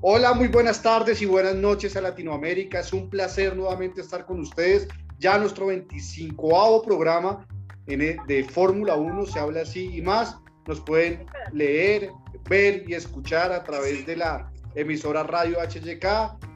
Hola, muy buenas tardes y buenas noches a Latinoamérica. Es un placer nuevamente estar con ustedes. Ya nuestro 25 programa de Fórmula 1 se habla así y más. Nos pueden leer, ver y escuchar a través de la emisora Radio HYK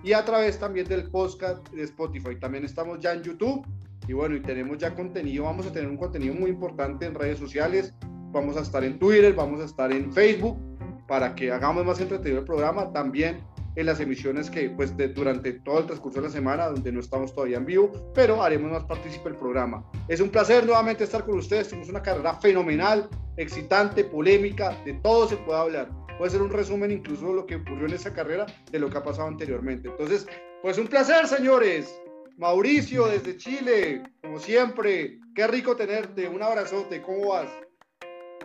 y a través también del podcast de Spotify. También estamos ya en YouTube y bueno, y tenemos ya contenido. Vamos a tener un contenido muy importante en redes sociales. Vamos a estar en Twitter, vamos a estar en Facebook para que hagamos más entretenido el programa, también en las emisiones que pues durante todo el transcurso de la semana, donde no estamos todavía en vivo, pero haremos más partícipe el programa. Es un placer nuevamente estar con ustedes, tenemos una carrera fenomenal, excitante, polémica, de todo se puede hablar. Puede ser un resumen incluso de lo que ocurrió en esa carrera, de lo que ha pasado anteriormente. Entonces, pues un placer, señores. Mauricio desde Chile, como siempre, qué rico tenerte, un abrazote, ¿cómo vas?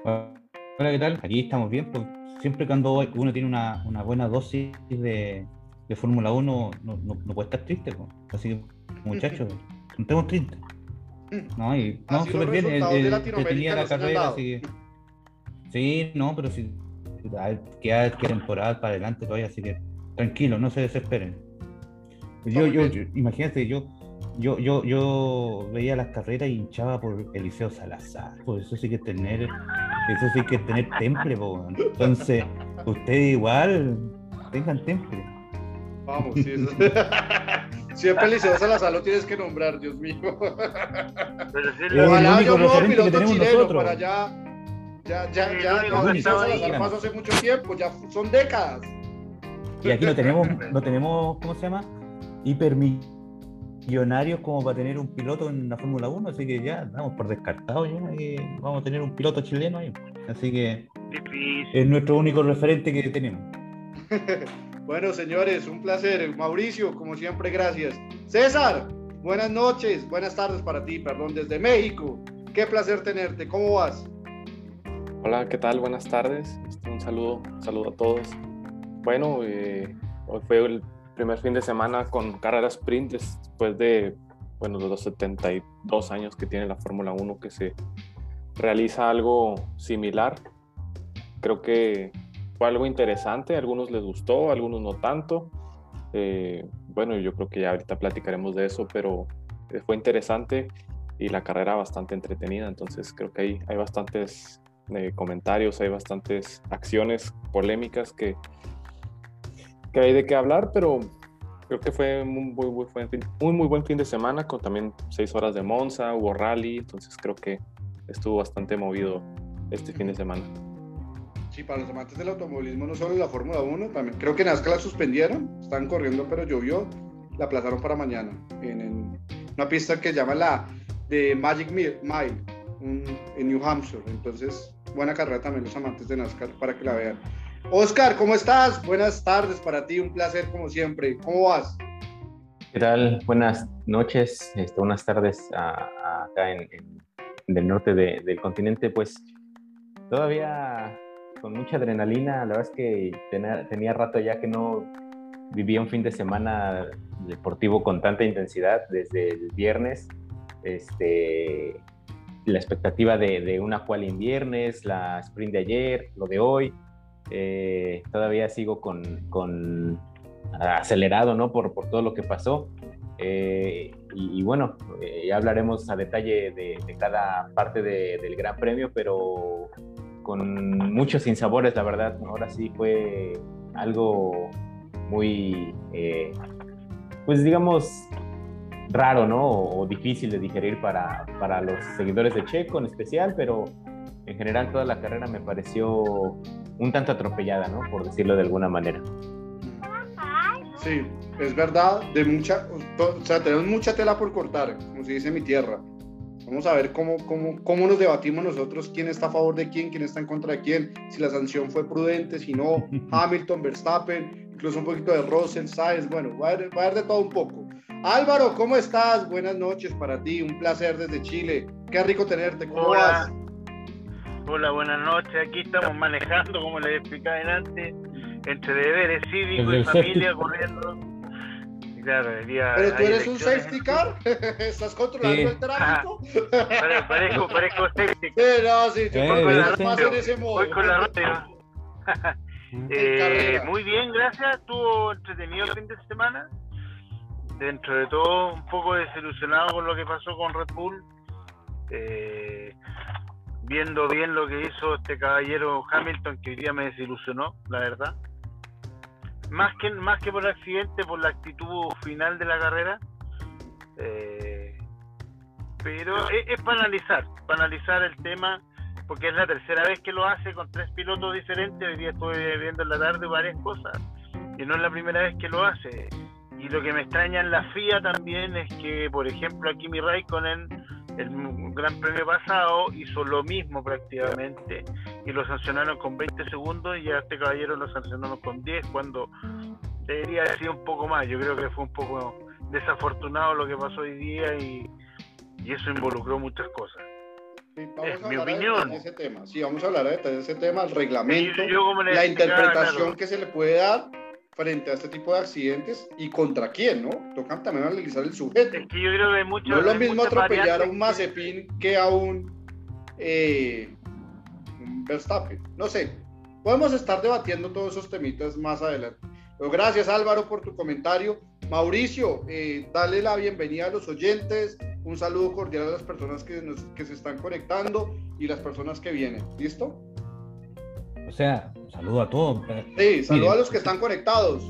Hola, ¿qué tal? Aquí estamos bien, pues siempre cuando uno tiene una, una buena dosis de, de Fórmula 1, no, no, no, puede estar triste. Así que, muchachos, no estemos tristes. No, y, no súper bien. Eh, tenía la carrera, así que. Sí, no, pero sí. Queda, queda temporada para adelante todavía, así que tranquilo, no se desesperen. Yo, yo, yo, imagínate, yo yo, yo, yo veía las carreras y hinchaba por Eliseo Salazar. Pues eso sí que tener, eso sí que tener temple, po. Entonces, ustedes igual tengan temple. Vamos, sí, eso. Siempre Eliseo Salazar lo tienes que nombrar, Dios mío. Pero sí, Ojalá yo no piloto chileno para ya. Ya, ya, ya, no, Eliseo Salazar pasó hace mucho tiempo, ya son décadas. Y aquí no tenemos, no tenemos, ¿cómo se llama? Hipermi millonarios como para tener un piloto en la Fórmula 1, así que ya damos por descartado ya vamos a tener un piloto chileno ahí. Así que es nuestro único referente que tenemos. bueno, señores, un placer. Mauricio, como siempre, gracias. César, buenas noches, buenas tardes para ti, perdón, desde México. Qué placer tenerte. ¿Cómo vas? Hola, ¿qué tal? Buenas tardes. Este, un saludo, un saludo a todos. Bueno, eh, hoy fue el primer fin de semana con carreras sprint después de bueno, los 72 años que tiene la Fórmula 1 que se realiza algo similar. Creo que fue algo interesante, a algunos les gustó, a algunos no tanto. Eh, bueno, yo creo que ya ahorita platicaremos de eso, pero fue interesante y la carrera bastante entretenida, entonces creo que hay, hay bastantes eh, comentarios, hay bastantes acciones polémicas que, que hay de qué hablar, pero creo que fue un muy, muy, muy, muy buen fin de semana con también seis horas de Monza, hubo rally, entonces creo que estuvo bastante movido este fin de semana. Sí, para los amantes del automovilismo, no solo la Fórmula 1, también creo que Nazca la suspendieron, están corriendo pero llovió, la aplazaron para mañana en, una pista que llama la de Magic Mile en New Hampshire, entonces buena carrera también los amantes de NASCAR para que la vean. Oscar, ¿cómo estás? Buenas tardes para ti, un placer como siempre. ¿Cómo vas? ¿Qué? Buenas noches, este, buenas tardes acá en, en, norte del continente. Pues todavía con mucha adrenalina, la verdad es que tenía, rato ya que no vivía un fin de semana deportivo con tanta intensidad desde el viernes. Este, la expectativa de, de una cual en viernes, la sprint de ayer, lo de hoy eh, todavía sigo con, acelerado, ¿no? Por, todo lo que pasó. Eh, y, bueno, eh, ya hablaremos a detalle de, cada parte del Gran Premio, pero con muchos sinsabores, la verdad. Ahora sí fue algo muy, pues digamos, raro, ¿no? O, difícil de digerir para, para los seguidores de Checo en especial, pero en general toda la carrera me pareció un tanto atropellada, ¿no? Por decirlo de alguna manera. Sí, es verdad, de mucha, o sea, tenemos mucha tela por cortar, como se dice en mi tierra. Vamos a ver cómo, cómo, cómo nos debatimos nosotros, quién está a favor de quién, quién está en contra de quién, si la sanción fue prudente, si no, Hamilton, Verstappen, incluso un poquito de Rosen, Sainz, bueno, va a, haber, va a haber de todo un poco. Álvaro, ¿cómo estás? Buenas noches para ti, un placer desde Chile. Qué rico tenerte, ¿cómo vas? Hola, buenas noches. Aquí estamos manejando, como les explicaba antes, entre deberes cívicos y familia corriendo. Claro, Pero tú eres un safety car, estás controlando el tráfico. parezco, parezco safety car. Sí, no, sí, voy con la radio. Voy con la radio. Eh, muy bien, gracias. Estuvo entretenido el fin de semana. Dentro de todo, un poco desilusionado con lo que pasó con Red Bull. Eh, viendo bien lo que hizo este caballero Hamilton, que hoy día me desilusionó, la verdad. Más que, más que por el accidente, por la actitud final de la carrera. Eh, pero es, es, para analizar, para analizar el tema porque es la tercera vez que lo hace con tres pilotos diferentes. Hoy día estuve viendo en la tarde varias cosas y no es la primera vez que lo hace. Y lo que me extraña en la FIA también es que, por ejemplo, aquí mi Raikkonen, el Gran Premio pasado, hizo lo mismo prácticamente y lo sancionaron con 20 segundos y a este caballero lo sancionaron con 10 cuando debería haber sido un poco más. Yo creo que fue un poco desafortunado lo que pasó hoy día y, y eso involucró muchas cosas es mi opinión. De ese tema. Sí, vamos a hablar de ese tema, el reglamento, la interpretación que se le puede dar frente a este tipo de accidentes y contra quién, ¿no? Tocan también analizar el sujeto. Es que yo creo que mucho, no es lo mismo atropellar a un Mazepin que a un, eh, un Verstappen. No sé, podemos estar debatiendo todos esos temitas más adelante. Pero gracias Álvaro por tu comentario. Mauricio, eh, dale la bienvenida a los oyentes, un saludo cordial a las personas que, que se están conectando y las personas que vienen. ¿Listo? O sea, saludo a todos. Sí, saludo a los que están conectados.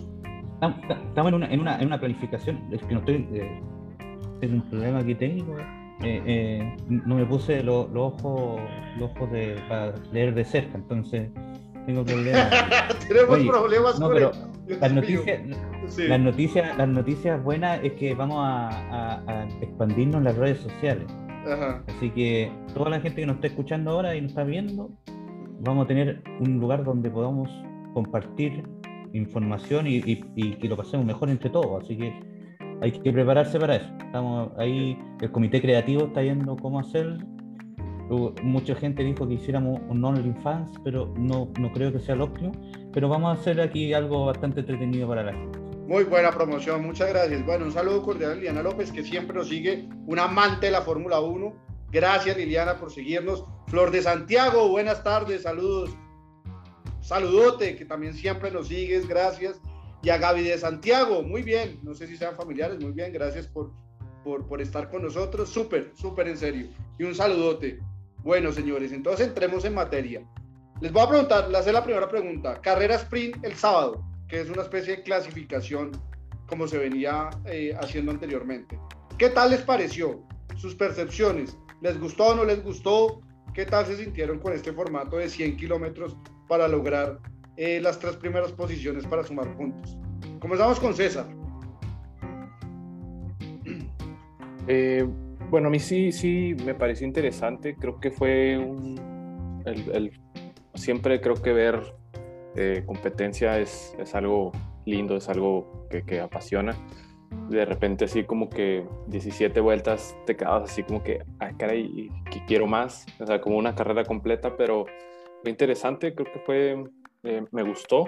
Estamos en una, en una, en una planificación, es que no estoy, eh, tengo un problema aquí técnico. Eh, eh no me puse los ojos, los ojos de, para leer de cerca, entonces tengo problemas. Tenemos problemas no, pero las noticias, las noticias, las noticias buenas es que vamos a, expandirnos en las redes sociales. Así que toda la gente que nos está escuchando ahora y nos está viendo, vamos a tener un lugar donde podamos compartir información y, que lo pasemos mejor entre todos. Así que hay que prepararse para eso. Estamos ahí, el comité creativo está viendo cómo hacer mucha gente dijo que hiciéramos un OnlyFans, pero no, no creo que sea lo óptimo. Pero vamos a hacer aquí algo bastante entretenido para la gente. Muy buena promoción, muchas gracias. Bueno, un saludo cordial a Liliana López, que siempre nos sigue, un amante de la Fórmula 1. Gracias Liliana por seguirnos. Flor de Santiago, buenas tardes, saludos. Saludote, que también siempre nos sigues, gracias. Y a Gaby de Santiago, muy bien, no sé si sean familiares, muy bien, gracias por, por, por estar con nosotros. Súper, súper en serio. Y un saludote. Bueno, señores, entonces entremos en materia. Les voy a preguntar, les hacer la primera pregunta. Carrera sprint el sábado, que es una especie de clasificación como se venía eh, haciendo anteriormente. ¿Qué tal les pareció? Sus percepciones. ¿Les gustó o no les gustó? ¿Qué tal se sintieron con este formato de 100 kilómetros para lograr eh, las tres primeras posiciones para sumar puntos? Comenzamos con César. Eh, bueno, a mí sí, sí me pareció interesante. Creo que fue un. Siempre creo que ver eh, competencia es, es, algo lindo, es algo que, apasiona. De repente, así como que 17 vueltas te quedas así como que, ah, caray, que quiero más. O sea, como una carrera completa, pero fue interesante. Creo que fue. Eh, me gustó.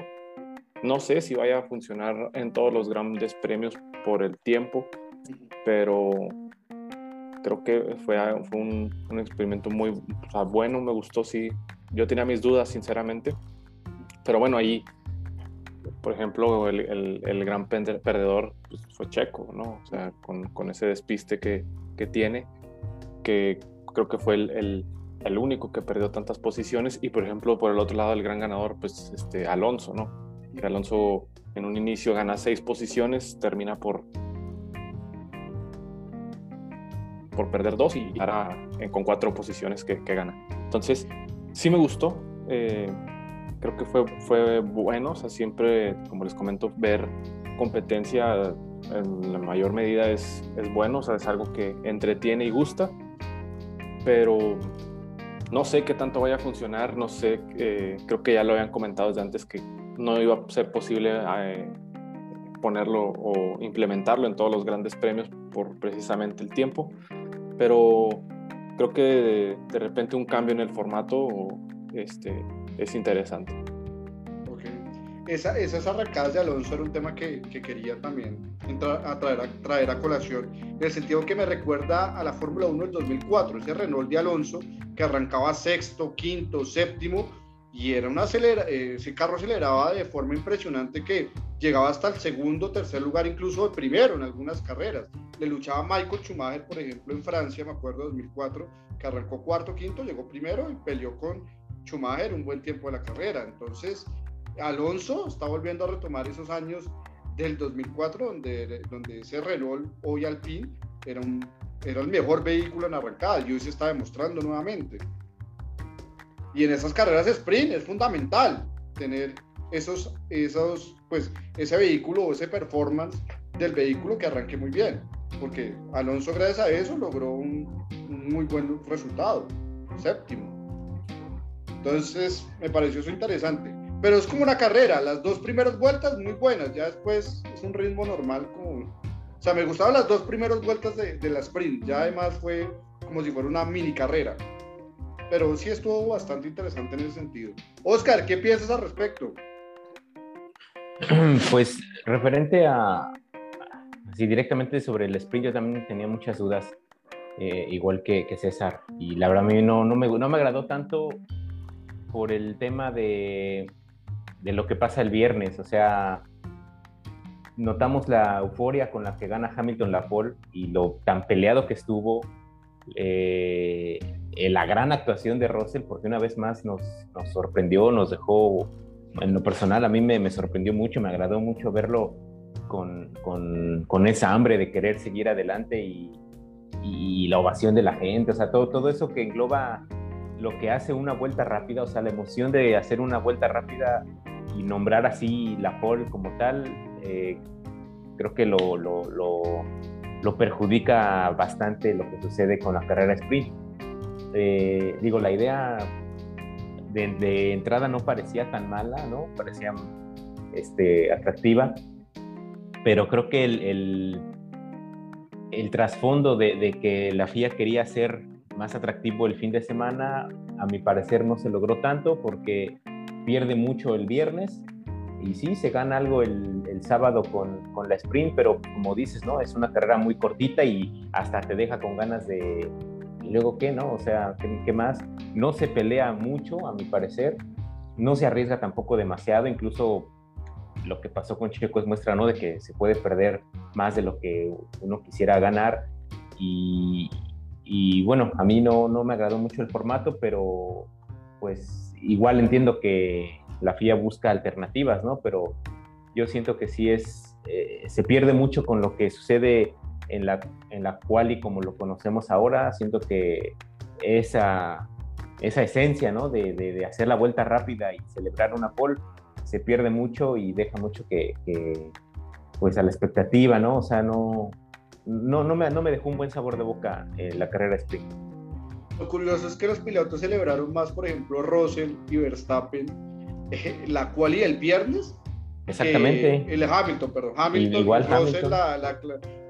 No sé si vaya a funcionar en todos los grandes premios por el tiempo, pero creo que fue, fue un, un, experimento muy bueno, me gustó, sí. Yo tenía mis dudas, sinceramente. Pero bueno, ahí, por ejemplo, el, el, el gran perdedor pues, fue Checo, ¿no? O sea, con, con ese despiste que, que, tiene, que creo que fue el, el, único que perdió tantas posiciones. Y por ejemplo, por el otro lado, el gran ganador, pues este, Alonso, ¿no? Que Alonso en un inicio gana seis posiciones, termina por por perder dos y ahora con cuatro posiciones que, que, gana. Entonces, sí me gustó. Eh, creo que fue, fue bueno. O sea, siempre, como les comento, ver competencia en la mayor medida es, es bueno. O sea, es algo que entretiene y gusta. Pero no sé qué tanto vaya a funcionar. No sé, eh, creo que ya lo habían comentado desde antes que no iba a ser posible eh, ponerlo o implementarlo en todos los grandes premios por precisamente el tiempo pero creo que de, repente un cambio en el formato este, es interesante. Okay. Esa, esas arrancadas de Alonso era un tema que, que quería también entrar, a traer, a traer a colación, en el sentido que me recuerda a la Fórmula 1 del 2004, ese Renault de Alonso que arrancaba sexto, quinto, séptimo, y era una acelera, eh, ese carro aceleraba de forma impresionante que llegaba hasta el segundo, tercer lugar, incluso el primero en algunas carreras. Le luchaba Michael Schumacher, por ejemplo, en Francia, me acuerdo, 2004, que arrancó cuarto, quinto, llegó primero y peleó con Schumacher un buen tiempo de la carrera. Entonces, Alonso está volviendo a retomar esos años del 2004, donde, donde ese Renault, hoy Alpine, era, un, era el mejor vehículo en arrancada y hoy se está demostrando nuevamente. Y en esas carreras sprint es fundamental tener esos, esos, pues, ese vehículo o ese performance del vehículo que arranque muy bien. Porque Alonso, gracias a eso, logró un, muy buen resultado, séptimo. Entonces, me pareció eso interesante. Pero es como una carrera, las dos primeras vueltas muy buenas, ya después es un ritmo normal como... O sea, me gustaban las dos primeras vueltas de, de la sprint, ya además fue como si fuera una mini carrera pero sí estuvo bastante interesante en ese sentido. Oscar, ¿qué piensas al respecto? Pues referente a, así directamente sobre el sprint, yo también tenía muchas dudas, eh, igual que, César, y la verdad a mí no, no, me, no me agradó tanto por el tema de, de lo que pasa el viernes, o sea, notamos la euforia con la que gana Hamilton la pole y lo tan peleado que estuvo eh, la gran actuación de Russell, porque una vez más nos, nos sorprendió, nos dejó, en lo personal, a mí me, me sorprendió mucho, me agradó mucho verlo con, con, con, esa hambre de querer seguir adelante y, y, la ovación de la gente, o sea, todo, todo eso que engloba lo que hace una vuelta rápida, o sea, la emoción de hacer una vuelta rápida y nombrar así la pole como tal, eh, creo que lo, lo, lo lo perjudica bastante lo que sucede con la carrera sprint. Eh, digo, la idea de, entrada no parecía tan mala, ¿no? Parecía este, atractiva, pero creo que el, el, trasfondo de, de, que la FIA quería hacer más atractivo el fin de semana, a mi parecer no se logró tanto porque pierde mucho el viernes y sí, se gana algo el, el sábado con, con, la sprint, pero como dices, ¿no? Es una carrera muy cortita y hasta te deja con ganas de... ¿Y luego qué, no? O sea, ¿qué, ¿qué, más? No se pelea mucho, a mi parecer. No se arriesga tampoco demasiado. Incluso lo que pasó con Checo es muestra, ¿no? De que se puede perder más de lo que uno quisiera ganar. Y, y bueno, a mí no, no me agradó mucho el formato, pero pues igual entiendo que la FIA busca alternativas, ¿no? Pero yo siento que sí es, eh, se pierde mucho con lo que sucede en la, en la cual y como lo conocemos ahora, siento que esa, esa esencia, ¿no? De, de, hacer la vuelta rápida y celebrar una pole se pierde mucho y deja mucho que, pues a la expectativa, ¿no? O sea, no, no, no, me, no me dejó un buen sabor de boca en la carrera sprint. Lo curioso es que los pilotos celebraron más, por ejemplo, Russell y Verstappen la quali el viernes. Exactamente. el Hamilton, perdón. Hamilton, Igual Hamilton. La, la,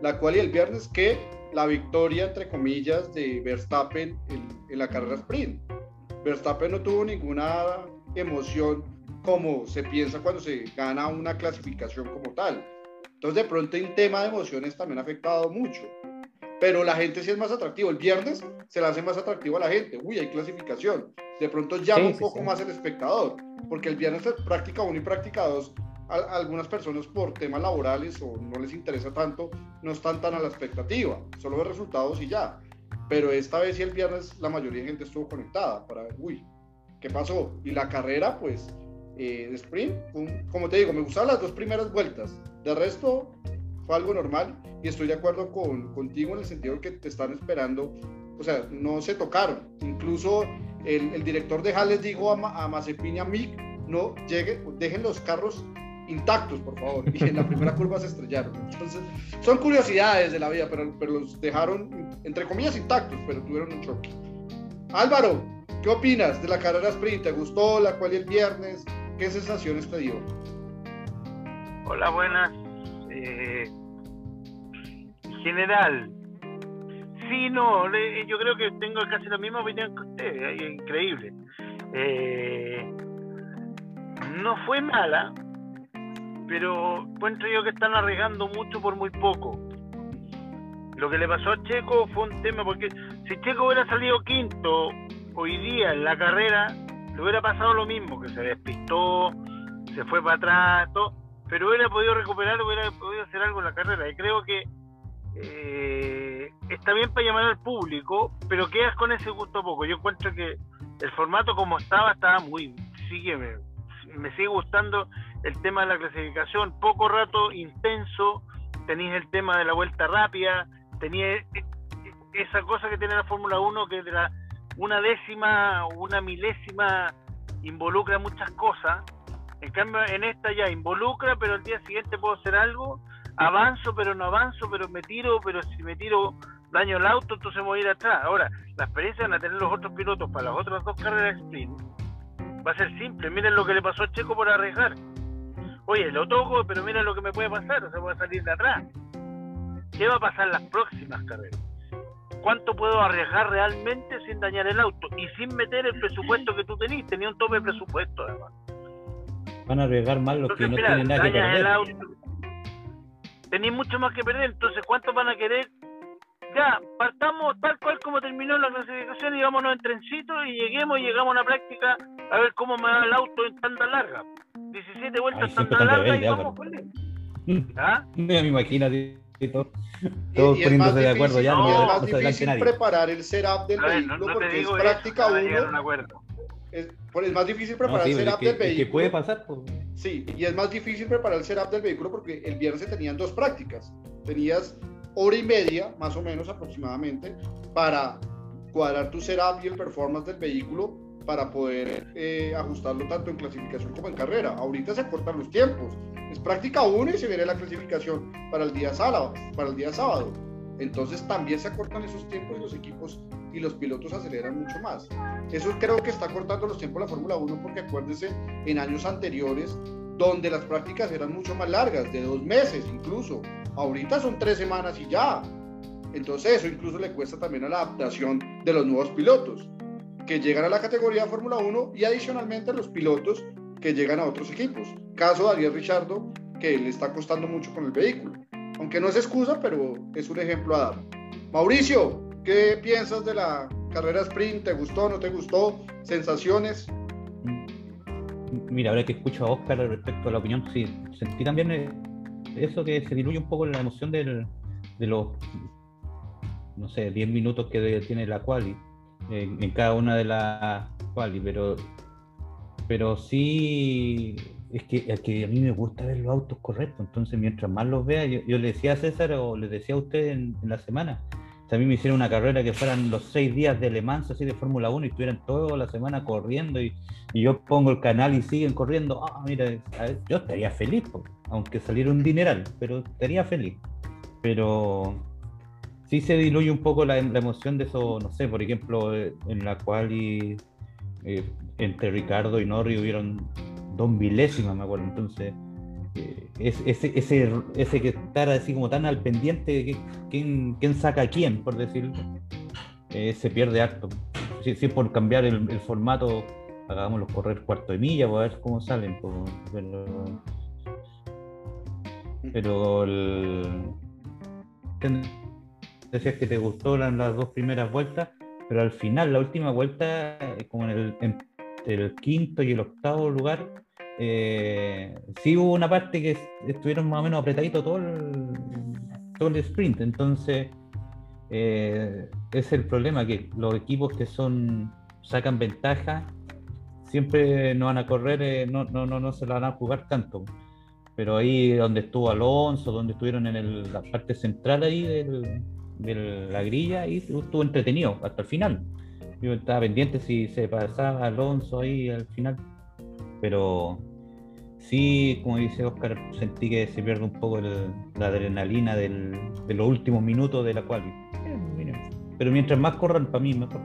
la quali el viernes que la victoria, entre comillas, de Verstappen en, la carrera sprint. Verstappen no tuvo ninguna emoción como se piensa cuando se gana una clasificación como tal. Entonces, de pronto, en tema de emociones también ha afectado mucho. Pero la gente sí es más atractivo. El viernes se le hace más atractivo a la gente. Uy, hay clasificación de pronto llama un poco más el espectador, porque el viernes es práctica 1 y práctica 2, algunas personas por temas laborales o no les interesa tanto, no están tan a la expectativa, solo ve resultados y ya. Pero esta vez y el viernes la mayoría de gente estuvo conectada para ver, uy, ¿qué pasó? Y la carrera, pues, eh, de sprint, como te digo, me gustaban las dos primeras vueltas. De resto, fue algo normal y estoy de acuerdo con, contigo en el sentido que te están esperando, o sea, no se tocaron. Incluso el, director de Hales dijo a, a Mazepin y a Mick, no llegue, dejen los carros intactos, por favor. Y en la primera curva se estrellaron. Entonces, son curiosidades de la vida, pero, pero los dejaron, entre comillas, intactos, pero tuvieron un choque. Álvaro, ¿qué opinas de la carrera sprint? ¿Te gustó la cual el viernes? ¿Qué sensaciones te dio? Hola, buenas. Eh, general, Sí, no, yo creo que tengo casi la misma opinión que usted, es increíble. Eh, no fue mala, pero encuentro yo que están arriesgando mucho por muy poco. Lo que le pasó a Checo fue un tema, porque si Checo hubiera salido quinto hoy día en la carrera, te hubiera pasado lo mismo, que se despistó, se fue para atrás, todo, pero hubiera podido recuperar, hubiera podido hacer algo en la carrera. Y creo que eh, está bien para llamar al público, pero quedas con ese gusto poco. Yo encuentro que el formato como estaba, estaba muy, sigue, me, me sigue gustando el tema de la clasificación, poco rato intenso, tenéis el tema de la vuelta rápida, tenías esa cosa que tiene la Fórmula 1 que de la una décima o una milésima involucra muchas cosas. En cambio, en esta ya involucra, pero el día siguiente puedo hacer algo, avanzo, pero no avanzo, pero me tiro, pero si me tiro daño el auto, entonces me voy a ir atrás. Ahora, la experiencia van a tener los otros pilotos para las otras dos carreras sprint va a ser simple. Miren lo que le pasó a Checo por arriesgar. Oye, lo toco, pero miren lo que me puede pasar, o sea, voy a salir de atrás. ¿Qué va a pasar en las próximas carreras? Cuánto puedo arriesgar realmente sin dañar el auto y sin meter el presupuesto que tú tenías. Tenía un tope de presupuesto, además. Van a arriesgar más los que no tienen nada que perder. Tenéis mucho más que perder, entonces ¿cuántos van a querer? Ya, partamos tal cual como terminó la clasificación y vámonos en trencito y lleguemos y llegamos a una práctica a ver cómo me va el auto en tanta larga. 17 vueltas en tanta larga y vamos con él. ¿Ah? me imagino, todos y, poniéndose de acuerdo ya. No, es más difícil preparar el setup del vehículo porque es práctica 1. Es, es, más difícil preparar el setup del vehículo. ¿Qué puede pasar? Sí, y es más difícil preparar el setup del vehículo porque el viernes se tenían dos prácticas. Tenías hora y media, más o menos aproximadamente, para cuadrar tu setup y el performance del vehículo para poder eh, ajustarlo tanto en clasificación como en carrera. Ahorita se cortan los tiempos. Es práctica 1 y se viene la clasificación para el día sábado. Para el día sábado. Entonces también se acortan esos tiempos y los equipos y los pilotos aceleran mucho más. Eso creo que está cortando los tiempos la Fórmula 1 porque acuérdense en años anteriores donde las prácticas eran mucho más largas, de dos meses incluso. Ahorita son tres semanas y ya. Entonces eso incluso le cuesta también a la adaptación de los nuevos pilotos que llegan a la categoría Fórmula 1 y adicionalmente los pilotos que llegan a otros equipos. Caso de Ariel Richardo, que le está costando mucho con el vehículo. Aunque no es excusa, pero es un ejemplo a dar. Mauricio, ¿qué piensas de la carrera sprint? ¿Te gustó, no te gustó? ¿Sensaciones? Mira, ahora que escucho a Oscar respecto a la opinión, sí, sentí también eh, eso que se diluye un poco en la emoción de los, no sé, 10 minutos que tiene la quali en, cada una de las quali, pero, pero sí es que, que a mí me gusta ver los autos correctos, entonces mientras más los vea, yo, le decía a César o le decía a usted en, la semana, a mí me hicieron una carrera que fueran los seis días de Le Mans, así de Fórmula 1, y estuvieran toda la semana corriendo, y, yo pongo el canal y siguen corriendo, ah, mira, yo estaría feliz, aunque saliera un dineral, pero estaría feliz. Pero sí se diluye un poco la, emoción de eso, no sé, por ejemplo, eh, en la cual y, eh, entre Ricardo y Norri hubieron dos milésimas, me acuerdo, entonces eh, ese, ese, ese que estar así como tan al pendiente de quién, quién saca a quién, por decirlo, se pierde harto. Si, por cambiar el, formato, hagámoslos correr cuarto de milla, a ver cómo salen, pero, pero el, decías que te gustó las, dos primeras vueltas, pero al final, la última vuelta, eh, como en el, el quinto y el octavo lugar, eh, sí hubo una parte que estuvieron más o menos apretaditos todo el, todo el sprint. Entonces, eh, es el problema que los equipos que son sacan ventaja siempre no van a correr, no, no, no, no se la van a jugar tanto pero ahí donde estuvo Alonso, donde estuvieron en la parte central ahí del, de la grilla y estuvo entretenido hasta el final. Yo estaba pendiente si se pasaba Alonso ahí al final, pero sí, como dice Oscar, sentí que se pierde un poco la adrenalina del, de los últimos minutos de la cual. Pero mientras más corran, para mí mejor.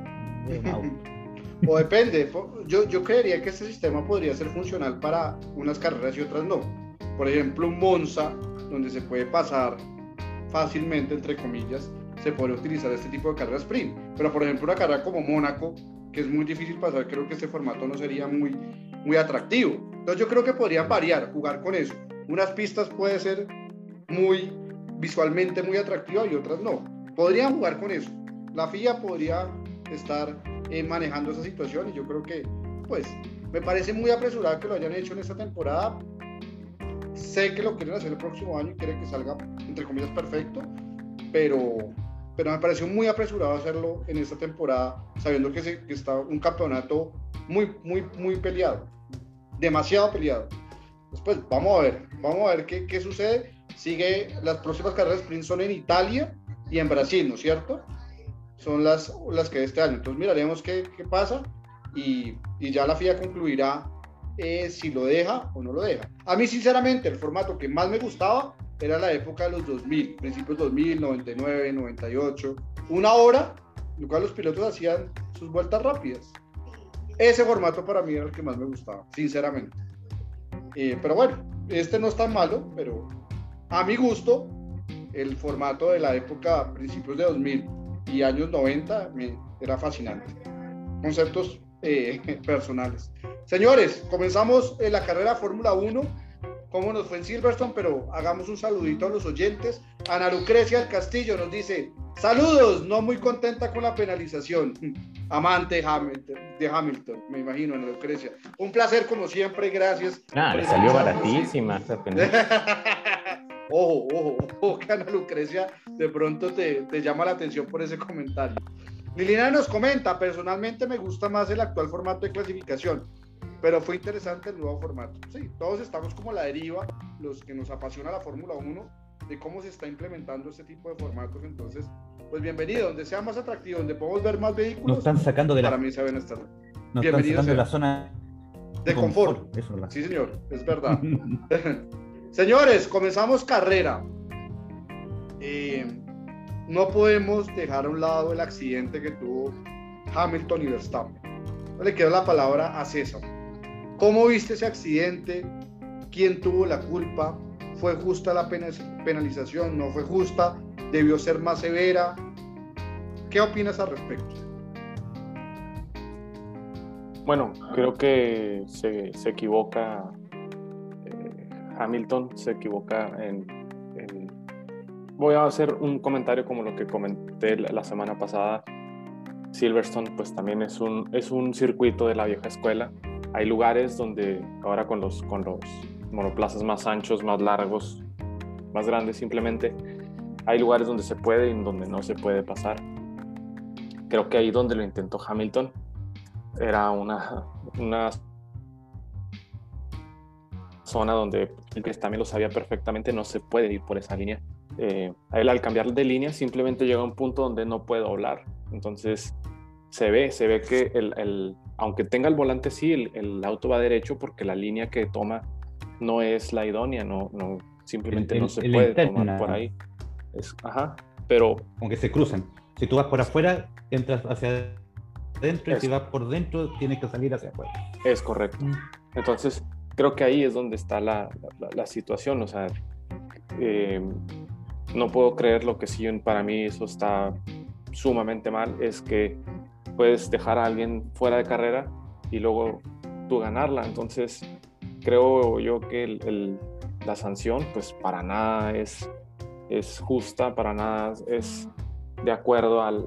o depende, yo, yo creería que este sistema podría ser funcional para unas carreras y otras no. Por ejemplo, un Monza, donde se puede pasar fácilmente, entre comillas, se podría utilizar este tipo de carreras sprint. Pero por ejemplo una carrera como Mónaco, que es muy difícil pasar, creo que este formato no sería muy, muy atractivo. Entonces yo creo que podrían variar, jugar con eso. Unas pistas puede ser muy visualmente muy atractiva y otras no. Podrían jugar con eso. La FIA podría estar eh, manejando esa situación y yo creo que pues me parece muy apresurado que lo hayan hecho en esta temporada. Sé que lo quieren hacer el próximo año y quieren que salga, entre comillas, perfecto, pero, pero me pareció muy apresurado hacerlo en esta temporada, sabiendo que, se, que está un campeonato muy, muy, muy peleado, demasiado peleado. Después, vamos a ver, vamos a ver qué, qué sucede. Sigue, las próximas carreras sprint son en Italia y en Brasil, ¿no es cierto? Son las, las que este año. Entonces miraremos qué, qué pasa y, y, ya la FIA concluirá eh, si lo deja o no lo deja. A mí, sinceramente, el formato que más me gustaba era la época de los 2000, principios 2000, 99, 98. Una hora, lo cual los pilotos hacían sus vueltas rápidas. Ese formato para mí era el que más me gustaba, sinceramente. Eh, pero bueno, este no es tan malo, pero a mi gusto, el formato de la época principios de 2000 y años 90 me, era fascinante. Conceptos eh, personales. Señores, comenzamos la carrera Fórmula 1. ¿Cómo nos fue en Silverstone? Pero hagamos un saludito a los oyentes. Ana Lucrecia del Castillo nos dice: Saludos, no muy contenta con la penalización. Amante de Hamilton, me imagino, Ana Lucrecia. Un placer, como siempre, gracias. Ah, le salió baratísima esa ojo, ojo, ojo, que Ana Lucrecia de pronto te, te llama la atención por ese comentario. Lilina nos comenta, personalmente me gusta más el actual formato de clasificación, pero fue interesante el nuevo formato. Sí, todos estamos como a la deriva, los que nos apasiona la Fórmula 1, de cómo se está implementando este tipo de formatos. Entonces, pues bienvenido, donde sea más atractivo, donde podemos ver más vehículos. Nos están sacando de la, para mí se ven estar. Nos están sacando de la zona de confort. sí, señor, es verdad. Señores, comenzamos carrera. Eh, no podemos dejar a un lado el accidente que tuvo Hamilton y Verstappen. Le queda la palabra a César. ¿Cómo viste ese accidente? ¿Quién tuvo la culpa? ¿Fue justa la penalización? ¿No fue justa? ¿Debió ser más severa? ¿Qué opinas al respecto? Bueno, creo que se, equivoca eh, Hamilton, se equivoca en, Voy a hacer un comentario como lo que comenté la semana pasada. Silverstone pues también es un, es un circuito de la vieja escuela. Hay lugares donde ahora con los, con los monoplazas más anchos, más largos, más grandes simplemente. Hay lugares donde se puede y donde no se puede pasar. Creo que ahí donde lo intentó Hamilton era una, una zona donde el también lo sabía perfectamente, no se puede ir por esa línea. Eh, él al cambiar de línea simplemente llega a un punto donde no puede doblar. Entonces se ve, se ve que el aunque tenga el volante sí, el, el, auto va derecho porque la línea que toma no es la idónea, no, no simplemente no se puede tomar por ahí. Es, ajá, pero... Aunque se cruzan. Si tú vas por afuera, entras hacia adentro y si vas por dentro, tienes que salir hacia afuera. Es correcto. Mm. Entonces, creo que ahí es donde está la, la, situación. O sea, eh, no puedo creer lo que sí para mí eso está sumamente mal, es que puedes dejar a alguien fuera de carrera y luego tú ganarla. Entonces, creo yo que la sanción, pues para nada es, es justa, para nada es de acuerdo al,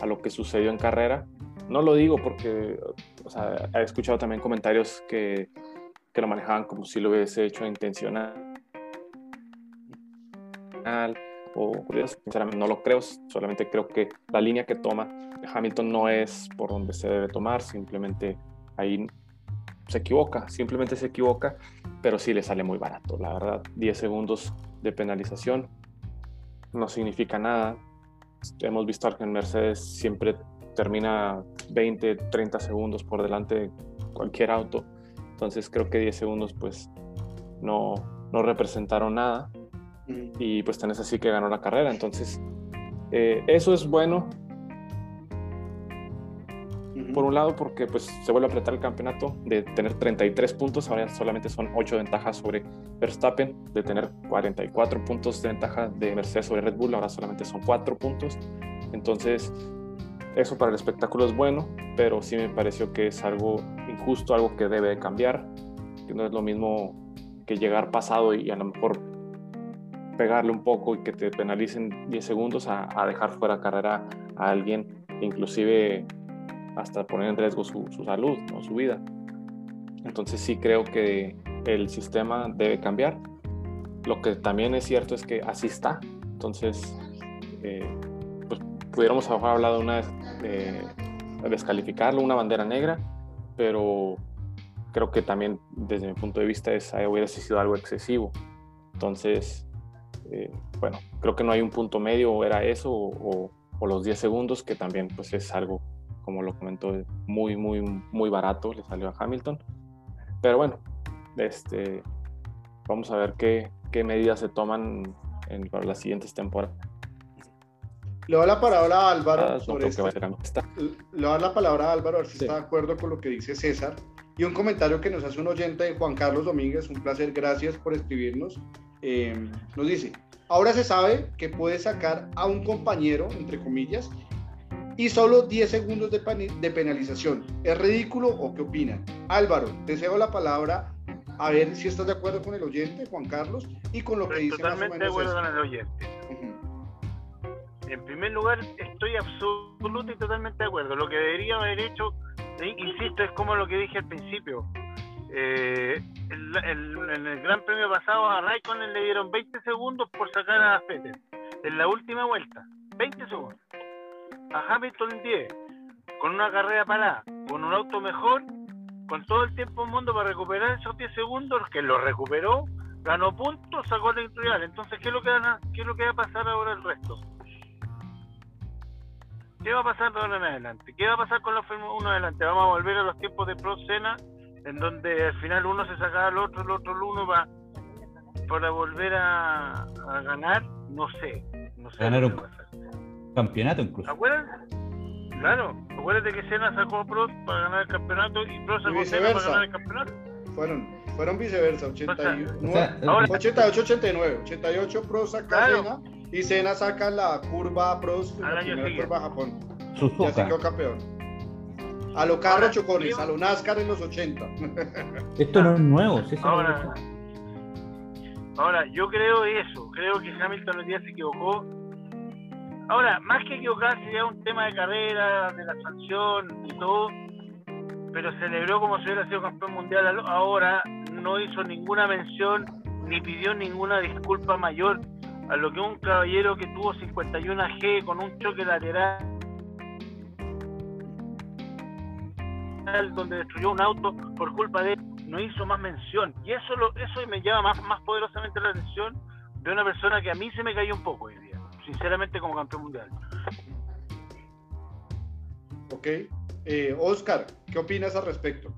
a lo que sucedió en carrera. No lo digo porque o he escuchado también comentarios que, que, lo manejaban como si lo hubiese hecho intencional o sinceramente no lo creo, solamente creo que la línea que toma Hamilton no es por donde se debe tomar, simplemente ahí se equivoca, simplemente se equivoca, pero sí le sale muy barato, la verdad, 10 segundos de penalización no significa nada. Hemos visto que en Mercedes siempre termina 20, 30 segundos por delante de cualquier auto, entonces creo que 10 segundos pues no, no representaron nada y pues tenés así que ganó la carrera, entonces eh, eso es bueno. Por un lado porque pues se vuelve a apretar el campeonato de tener 33 puntos, ahora solamente son 8 ventajas sobre Verstappen, de tener 44 puntos de ventaja de Mercedes sobre Red Bull, ahora solamente son 4 puntos. Entonces, eso para el espectáculo es bueno, pero sí me pareció que es algo injusto, algo que debe de cambiar, que no es lo mismo que llegar pasado y a lo mejor pegarle un poco y que te penalicen 10 segundos a, a dejar fuera carrera a alguien, inclusive hasta poner en riesgo su, su salud o su vida. Entonces sí creo que el sistema debe cambiar. Lo que también es cierto es que así está. Entonces, eh, pues pudiéramos haber hablado una de descalificarlo, una bandera negra, pero creo que también desde mi punto de vista es, hubiera sido algo excesivo. Entonces, eh, bueno, creo que no hay un punto medio, o era eso, o, o, los 10 segundos, que también pues es algo, como lo comentó, muy, muy, muy barato, le salió a Hamilton. Pero bueno, este, vamos a ver qué, qué medidas se toman en, para las siguientes temporadas. Le doy la palabra a Álvaro ah, sobre esto. Le doy la palabra a Álvaro a ver si está de acuerdo con lo que dice César. Y un comentario que nos hace un oyente de Juan Carlos Domínguez, un placer, gracias por escribirnos. Eh, nos dice, ahora se sabe que puede sacar a un compañero, entre comillas, y solo 10 segundos de, de penalización. ¿Es ridículo o qué opinan? Álvaro, deseo la palabra a ver si estás de acuerdo con el oyente, Juan Carlos, y con lo que dice Totalmente de acuerdo con el oyente. En primer lugar, estoy absoluto y totalmente de acuerdo. Lo que debería haber hecho, insisto, es como lo que dije al principio. Eh, en el Gran Premio pasado a Raikkonen le dieron 20 segundos por sacar a Fettel en la última vuelta. 20 segundos. A Hamilton 10, con una carrera parada, con un auto mejor, con todo el tiempo del mundo para recuperar esos 10 segundos, que lo recuperó, ganó puntos, sacó la industrial. Entonces, ¿qué es lo que, va a pasar ahora el resto? ¿Qué va a pasar ahora en adelante? ¿Qué va a pasar con la Fórmula 1 adelante? Vamos a volver a los tiempos de Pro Cena, en donde al final uno se sacaba al otro, el otro al uno va para volver a, ganar, no sé. No sé ganar un campeonato incluso. ¿Acuerdas? Claro, acuérdate que Cena sacó a Pro para ganar el campeonato y Pro sacó a Cena para ganar el campeonato. Fueron, fueron viceversa, 88, 89, 88 Pro saca Cena y Cena saca la curva Pro en la primera curva Japón. Ya se quedó campeón. A lo carro chocones, a lo NASCAR en los 80. Esto no es nuevo, ¿sí? Ahora, ahora, yo creo eso, creo que Hamilton el día se equivocó Ahora, más que equivocarse, ya un tema de carrera, de la sanción y todo, pero celebró como si hubiera sido campeón mundial ahora, no hizo ninguna mención ni pidió ninguna disculpa mayor a lo que un caballero que tuvo 51 G con un choque lateral donde destruyó un auto por culpa de él, no hizo más mención. Y eso lo, eso me llama más, más poderosamente la atención de una persona que a mí se me cayó un poco hoy día sinceramente como campeón mundial. Ok. Eh, Oscar, ¿qué opinas al respecto?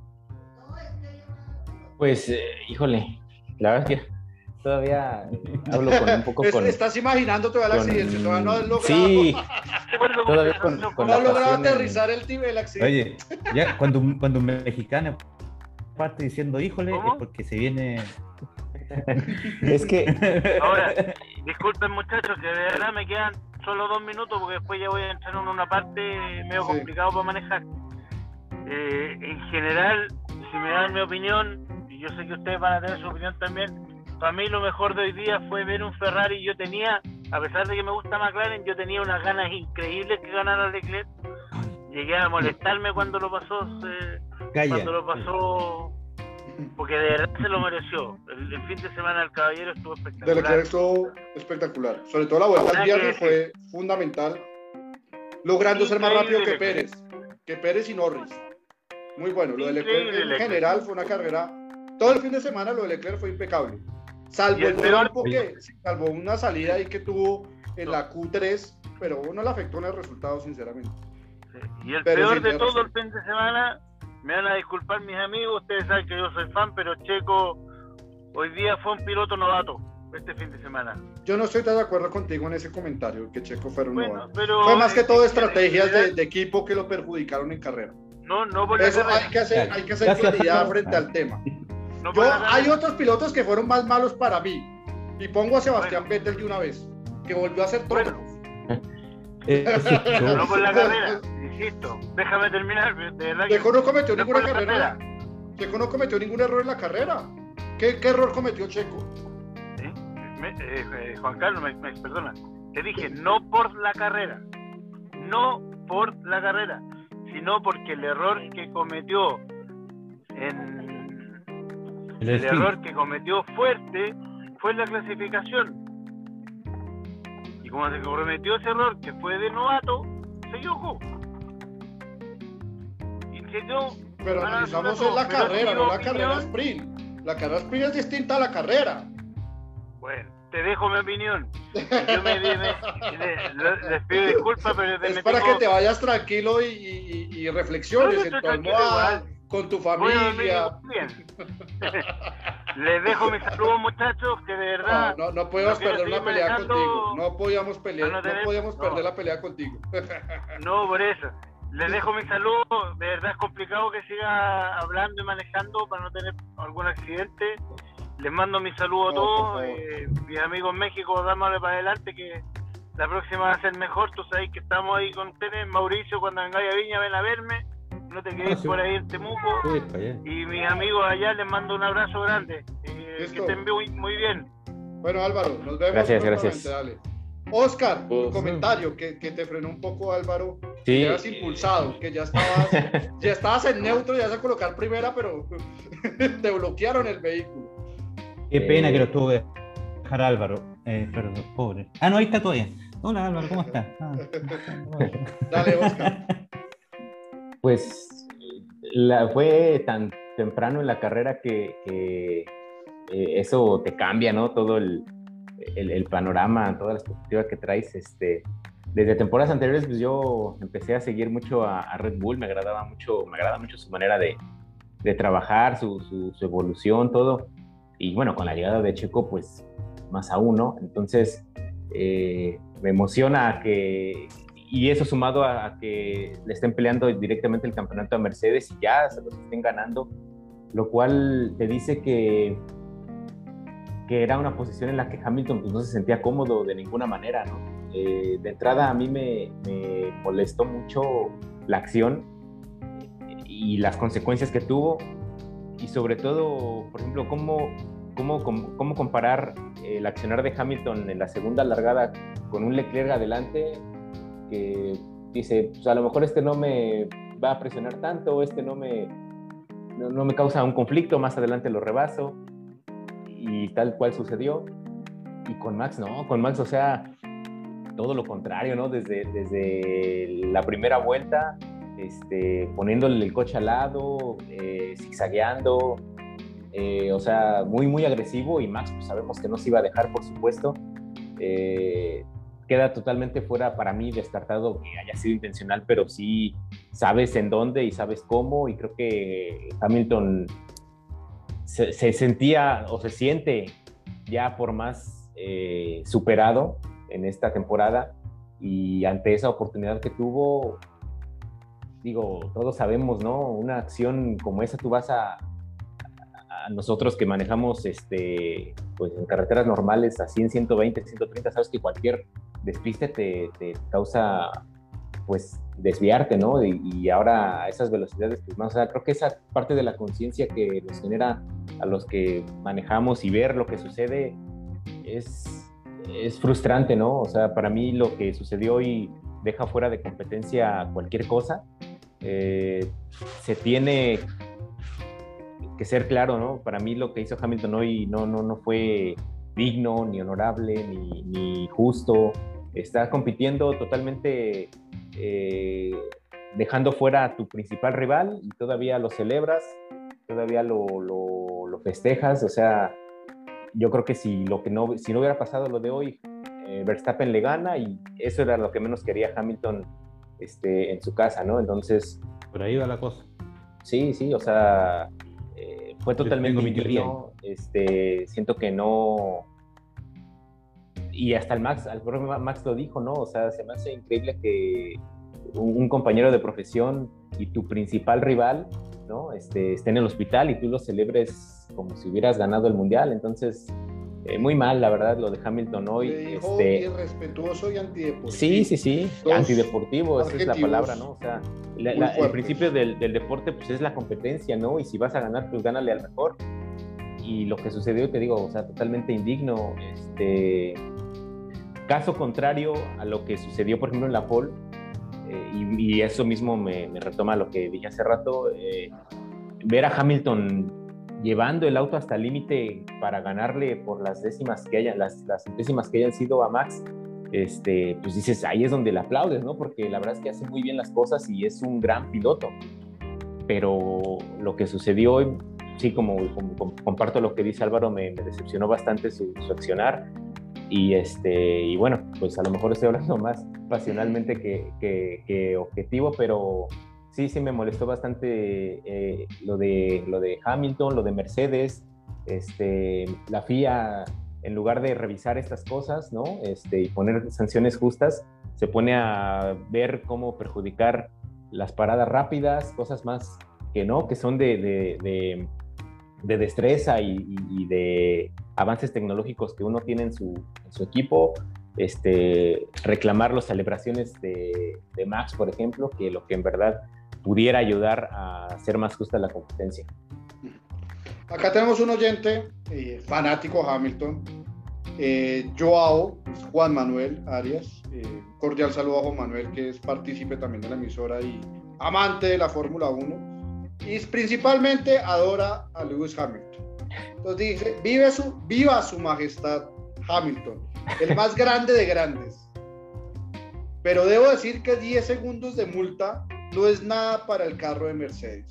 Pues, eh, híjole, la verdad es que todavía hablo con un poco con... Estás imaginando todo el accidente, todavía no has logrado... Sí, todavía con, con No has logrado aterrizar el, el accidente. Oye, ya cuando, cuando un mexicano parte diciendo, híjole, es porque se viene es que. Ahora, disculpen muchachos, que de verdad me quedan solo dos minutos porque después ya voy a entrar en una parte medio complicado para manejar. Eh, en general, si me dan mi opinión, y yo sé que ustedes van a tener su opinión también, para mí lo mejor de hoy día fue ver un Ferrari. Yo tenía, a pesar de que me gusta McLaren, yo tenía unas ganas increíbles que ganara Leclerc. Llegué a molestarme cuando lo pasó, eh, cuando lo pasó porque de verdad se lo mereció. El, fin de semana del Caballero estuvo espectacular. De Leclerc estuvo espectacular. Sobre todo la vuelta al viernes fue fundamental, logrando ser más rápido que Pérez, que Pérez y Norris. Muy bueno. Lo de Leclerc en general fue una carrera. Todo el fin de semana lo de Leclerc fue impecable. Salvo el, tiempo que, salvo una salida ahí que tuvo en la Q3, pero no le afectó en el resultado, sinceramente. Y el peor de todo el fin de semana me van a disculpar mis amigos, ustedes saben que yo soy fan, pero Checo hoy día fue un piloto novato este fin de semana. Yo no estoy de acuerdo contigo en ese comentario, que Checo fuera un novato. fue más que todo estrategias de, equipo que lo perjudicaron en carrera. No, no por Eso hay que hacer, hay que hacer claridad frente al tema. Hay otros pilotos que fueron más malos para mí. Y pongo a Sebastián Vettel de una vez, que volvió a ser todo. Eh, no por la carrera insisto, déjame terminar. De no cometió ninguna carrera. Checo no cometió ningún error en la carrera. ¿Qué, error cometió Checo? Eh, eh, Juan Carlos, me, perdona. Te dije, no por la carrera. No por la carrera. sino porque el error que cometió en El, error que cometió fuerte fue la clasificación. Y como se cometió ese error que fue de novato, se equivocó. Y dio Pero analizamos en la pero carrera, no la opinión- carrera sprint. La carrera sprint es distinta a la carrera. Bueno, te dejo mi opinión. Yo me, me- le- le- les pido disculpas, pero Es me para tengo- que te vayas tranquilo y, y- y- y reflexiones No, en tu almohada, igual. Con tu voy a dormir familia. bien. Les dejo mis saludos, muchachos, que de verdad. No, no, no quiero perder una pelea manejando contigo. No podíamos pelear, no podíamos perder la pelea contigo. No, por eso. Les dejo mis saludos. De verdad es complicado que siga hablando y manejando para no tener algún accidente. Les mando mis saludos a todos. eh, mis amigos en México, dámosle para adelante que la próxima va a ser mejor. Tú sabes que estamos ahí con ustedes. Mauricio, cuando vengáis a Viña, ven a verme. No te quedes Ah, sí. por ahí en Temuco. Uy. Y mis amigos allá les mando un abrazo grande. Eh, que estén muy, muy bien. Bueno, Álvaro, nos vemos. Gracias, gracias. Dale. Oscar, un Pues, comentario que, que te frenó un poco, Álvaro. Sí. Llegas impulsado, que ya estabas, ya estabas en neutro, ya vas a colocar primera, pero te bloquearon el vehículo. Qué pena Eh, que lo tuve que dejar Álvaro. Eh, perdón, pobre. Ah, no, ahí está todavía. Hola Álvaro, ¿cómo estás? Ah, Dale, Oscar. Pues la, fue tan temprano en la carrera que, eh, eso te cambia, ¿no? Todo el, panorama, toda la expectativa que traes. Este, desde temporadas anteriores, pues yo empecé a seguir mucho a, Red Bull, me agradaba mucho, me agrada mucho su manera de, trabajar, su evolución, todo. Y bueno, con la llegada de Checo, pues más aún, ¿no? Entonces, eh, me emociona que, y eso sumado a, que le estén peleando directamente el campeonato a Mercedes y ya se los estén ganando, lo cual te dice que, que era una posición en la que Hamilton pues, no se sentía cómodo de ninguna manera, ¿no? Eh, de entrada a mí me, me molestó mucho la acción y las consecuencias que tuvo y sobre todo, por ejemplo, cómo, cómo, cómo comparar el accionar de Hamilton en la segunda largada con un Leclerc adelante que dice, pues a lo mejor este no me va a presionar tanto, este no me, no, no me causa un conflicto, más adelante lo rebaso y tal cual sucedió. Y con Max no, con Max, o sea, todo lo contrario, ¿no? Desde, desde la primera vuelta, este, poniéndole el coche al lado, eh, zigzagueando, eh, o sea, muy, muy agresivo y Max, pues sabemos que no se iba a dejar, por supuesto. Eh, queda totalmente fuera para mí descartado que haya sido intencional, pero sí sabes en dónde y sabes cómo y creo que Hamilton se, se sentía o se siente ya por más eh, superado en esta temporada y ante esa oportunidad que tuvo, digo, todos sabemos, ¿no? Una acción como esa tú vas a, nosotros que manejamos este, pues en carreteras normales a 100, 120, 130, sabes que cualquier despiste te, causa pues desviarte, ¿no? Y, ahora a esas velocidades, pues más, o sea, creo que esa parte de la conciencia que nos genera a los que manejamos y ver lo que sucede es, es frustrante, ¿no? O sea, para mí lo que sucedió hoy deja fuera de competencia cualquier cosa. Eh, se tiene que ser claro, ¿no? Para mí lo que hizo Hamilton hoy no, no, no fue digno, ni honorable, ni, ni justo. Está compitiendo totalmente eh, dejando fuera a tu principal rival y todavía lo celebras, todavía lo, lo, lo, festejas. O sea, yo creo que si, lo que no, si no hubiera pasado lo de hoy, eh, Verstappen le gana y eso era lo que menos quería Hamilton este, en su casa, ¿no? Entonces... Por ahí va la cosa. Sí, sí, o sea, eh, fue totalmente indigno. Este, siento que no. Y hasta el Max, propio Max lo dijo, ¿no? O sea, se me hace increíble que un, un compañero de profesión y tu principal rival, ¿no? Este, esté en el hospital y tú lo celebres como si hubieras ganado el mundial. Entonces, eh, muy mal, la verdad, lo de Hamilton hoy. Dijo este, irrespetuoso y antideportivo. Sí, sí, sí, Dos antideportivo, esa es la palabra, ¿no? O sea, la, la, el principio del, del, deporte pues es la competencia, ¿no? Y si vas a ganar, pues gánale al mejor. Y lo que sucedió, te digo, o sea, totalmente indigno. Este, caso contrario a lo que sucedió, por ejemplo, en la pole, eh, y, eso mismo me, retoma lo que dije hace rato, eh, ver a Hamilton llevando el auto hasta el límite para ganarle por las décimas que hayan, las décimas que hayan sido a Max, este, pues dices, ahí es donde le aplaudes, ¿no? Porque la verdad es que hace muy bien las cosas y es un gran piloto. Pero lo que sucedió hoy, sí, como, comparto lo que dice Álvaro, me, decepcionó bastante su, accionar. Y, este, y bueno, pues a lo mejor estoy hablando más pasionalmente que, que, objetivo, pero sí, sí me molestó bastante eh, lo, de, lo de Hamilton, lo de Mercedes, este, la FIA en lugar de revisar estas cosas, ¿no? Este, y poner sanciones justas, se pone a ver cómo perjudicar las paradas rápidas, cosas más que no, que son de, de, de, destreza y, de avances tecnológicos que uno tiene en su, en su equipo. Este, reclamar las celebraciones de, de Max, por ejemplo, que lo que en verdad pudiera ayudar a hacer más justa la competencia. Acá tenemos un oyente eh, fanático Hamilton, eh, Joao, Juan Manuel Arias. Eh, cordial saludo a Juan Manuel, que es partícipe también de la emisora y amante de la Fórmula 1. Y principalmente adora a Lewis Hamilton. Entonces dice, vive su, viva su majestad Hamilton, el más grande de grandes. Pero debo decir que 10 segundos de multa no es nada para el carro de Mercedes.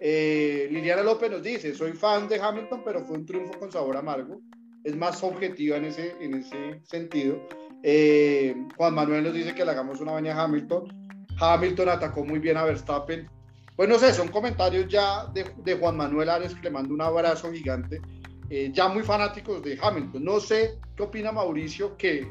Eh, Liliana López nos dice, soy fan de Hamilton, pero fue un triunfo con sabor amargo. Es más objetiva en ese, en ese sentido. Eh, Juan Manuel nos dice que le hagamos una baña a Hamilton. Hamilton atacó muy bien a Verstappen. Pues no sé, son comentarios ya de, Juan Manuel Ares, que le mando un abrazo gigante. Eh, ya muy fanáticos de Hamilton. No sé qué opina Mauricio, que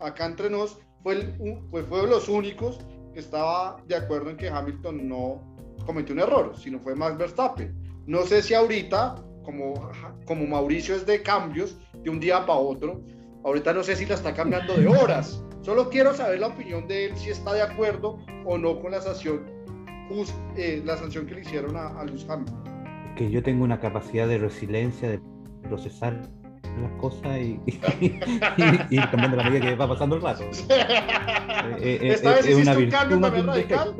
acá entre nos fue, fue, fue de los únicos que estaba de acuerdo en que Hamilton no cometió un error, sino fue Max Verstappen. No sé si ahorita, como, como Mauricio es de cambios de un día para otro, ahorita no sé si la está cambiando de horas. Solo quiero saber la opinión de él, si está de acuerdo o no con la sanción, eh, la sanción que le hicieron a, a. Que yo tengo una capacidad de resiliencia, de procesar las cosas y, y, cambiando la medida que va pasando el rato. Eh, eh, ¿Esta vez es una un cambio también radical?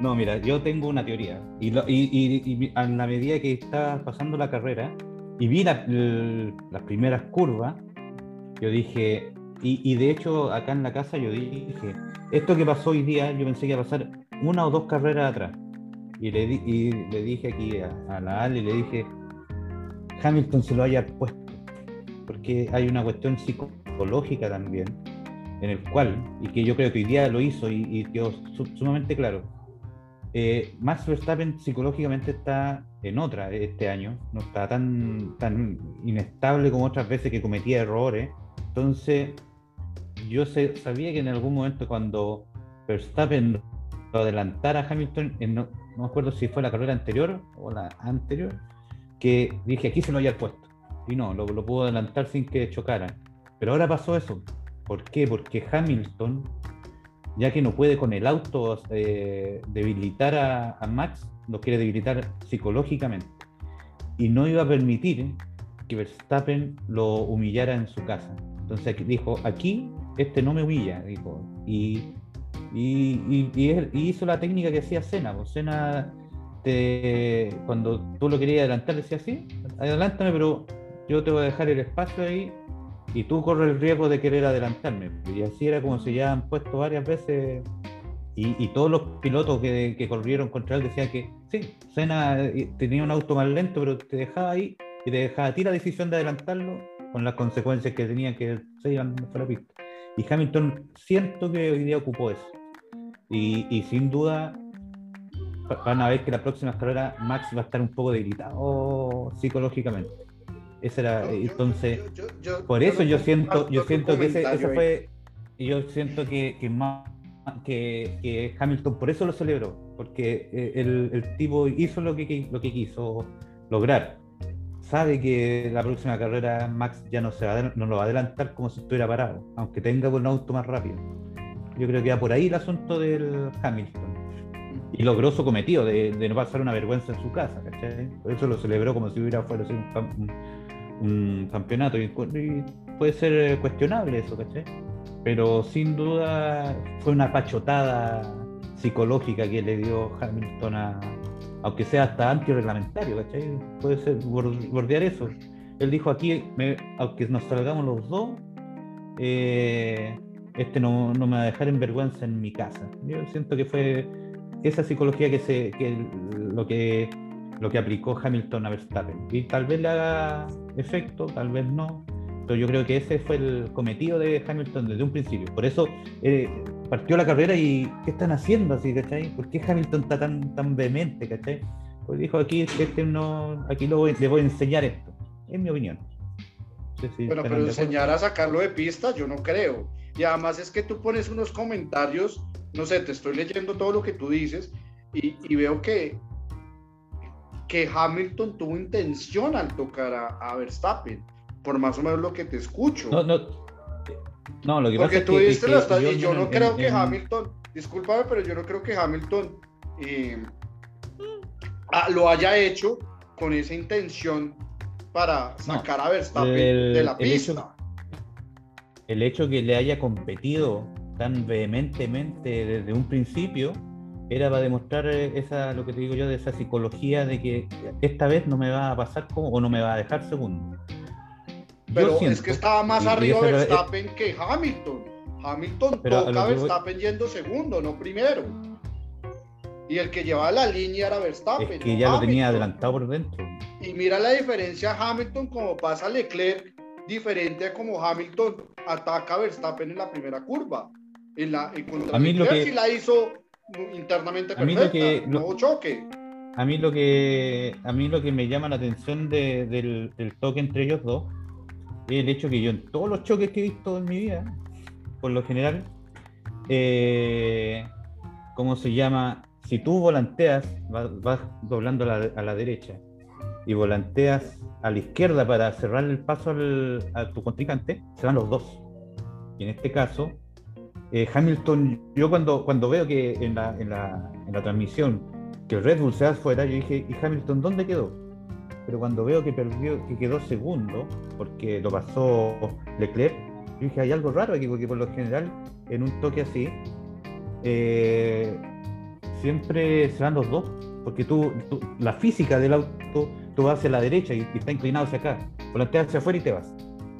No, mira, yo tengo una teoría. Y, y, a la medida que está pasando la carrera y vi las primeras curvas, yo dije, y, de hecho acá en la casa yo dije, esto que pasó hoy día, yo pensé que iba a pasar una o dos carreras atrás. Y le, le dije aquí a, la Ale, le dije, Hamilton se lo haya puesto, porque hay una cuestión psicológica también, en el cual, y que yo creo que hoy día lo hizo y, y quedó sumamente claro, eh, Max Verstappen psicológicamente está en otra este año, no está tan, tan inestable como otras veces que cometía errores. Entonces, yo sabía que en algún momento cuando Verstappen adelantara a Hamilton, no, me acuerdo si fue la carrera anterior o la anterior, que dije aquí se lo había puesto. Y no, lo, lo pudo adelantar sin que chocara. Pero ahora pasó eso. ¿Por qué? Porque Hamilton ya que no puede con el auto eh, debilitar a, Max, lo quiere debilitar psicológicamente. Y no iba a permitir que Verstappen lo humillara en su casa. Entonces dijo, aquí este no me humilla, dijo. Y, y, hizo la técnica que hacía Cena. Pues Cena, cuando tú lo querías adelantar, decía así, adelántame, pero yo te voy a dejar el espacio ahí y tú corres el riesgo de querer adelantarme. Y así era como se ya han puesto varias veces. Y, todos los pilotos que, que, corrieron contra él decían que sí, Senna eh, tenía un auto más lento, pero te dejaba ahí y te dejaba a ti la decisión de adelantarlo con las consecuencias que tenía que se iban por la pista. Y Hamilton siento que hoy día ocupó eso. Y, y sin duda van a ver que la próxima carrera Max va a estar un poco debilitado psicológicamente. Ese era, entonces, por eso yo siento, yo siento que ese, eso fue, yo siento que, que, que, Hamilton por eso lo celebró, porque eh, el, el, tipo hizo lo que, lo que quiso lograr. Sabe que la próxima carrera Max ya no, se va, no lo va a adelantar como si estuviera parado, aunque tenga un auto más rápido. Yo creo que va por ahí el asunto del Hamilton. Y logró su cometido de, no pasar una vergüenza en su casa, ¿cachai? Por eso lo celebró como si hubiera fuera un, un campeonato y, puede ser eh, cuestionable eso, ¿cachai? pero sin duda fue una pachotada psicológica que le dio Hamilton a, aunque sea hasta antirreglamentario, ¿cachai? Puede ser bordear eso. Él dijo aquí, aunque nos salgamos los dos, eh, este no, no, me va a dejar en vergüenza en mi casa. Yo siento que fue esa psicología que, se, que lo que lo que aplicó Hamilton a Verstappen. Y tal vez le haga efecto, tal vez no, pero yo creo que ese fue el cometido de Hamilton desde un principio. Por eso eh, partió la carrera y ¿qué están haciendo así, cachai? ¿Por qué Hamilton está tan, tan vehemente, cachai? Pues dijo aquí, este no, aquí lo voy, le voy a enseñar esto, en mi opinión. bueno, pero enseñar a sacarlo de pista, yo no creo. Y además es que tú pones unos comentarios, no sé, te estoy leyendo todo lo que tú dices y, y veo que que Hamilton tuvo intención al tocar a, Verstappen, por más o menos lo que te escucho. No, no, no lo que Porque tú que, que, lo y yo no creo que Hamilton, discúlpame, pero yo no creo que Hamilton eh, ah, lo haya hecho con esa intención para sacar a Verstappen de la pista. El hecho que le haya competido tan vehementemente desde un principio era para demostrar eh, esa, lo que te digo yo, de esa psicología de que esta vez no me va a pasar como, o no me va a dejar segundo. Pero es que estaba más arriba Verstappen que Hamilton. Hamilton toca a Verstappen yendo segundo, no primero. Y el que llevaba la línea era Verstappen. Es que ya lo tenía adelantado por dentro. Y mira la diferencia Hamilton como pasa Leclerc, diferente a como Hamilton ataca a Verstappen en la primera curva. En la, a mí lo que... la hizo internamente perfecta, a mí lo que, no choque. A mí lo que a mí lo que me llama la atención del, toque entre ellos dos es el hecho que yo en todos los choques que he visto en mi vida, por lo general, eh, ¿cómo se llama? Si tú volanteas, vas, doblando a la, a la, derecha y volanteas a la izquierda para cerrar el paso al, a tu contrincante, se van los dos. Y en este caso, eh, Hamilton, yo cuando, cuando veo que en la, en, la, en la, transmisión que el Red Bull se va fuera, yo dije, ¿y Hamilton dónde quedó? Pero cuando veo que perdió, que quedó segundo, porque lo pasó Leclerc, yo dije, hay algo raro aquí, porque por lo general, en un toque así, eh, siempre se van los dos, porque tú, la física del auto, tú vas hacia la derecha y, está inclinado hacia acá, volanteas hacia afuera y te vas.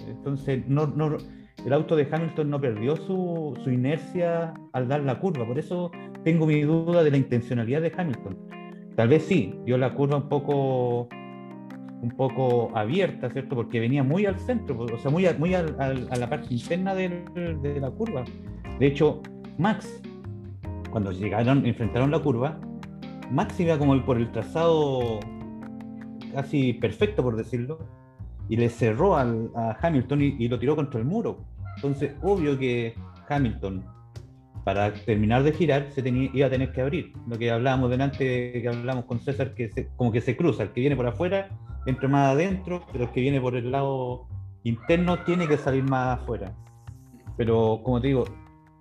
Entonces, no, no, el auto de Hamilton no perdió su, inercia al dar la curva. Por eso tengo mi duda de la intencionalidad de Hamilton. Tal vez sí, dio la curva un poco un poco abierta, ¿cierto? Porque venía muy al centro, o sea, muy a, muy a, la parte interna de la curva. De hecho, Max, cuando llegaron, enfrentaron la curva, Max iba como por el trazado casi perfecto, por decirlo, y le cerró al, a Hamilton y, lo tiró contra el muro. Entonces, obvio que Hamilton, para terminar de girar, se tenía, iba a tener que abrir. Lo que hablábamos delante, que hablamos con César, que como que se cruza, el que viene por afuera entra más adentro, pero el que viene por el lado interno tiene que salir más afuera. Pero como te digo,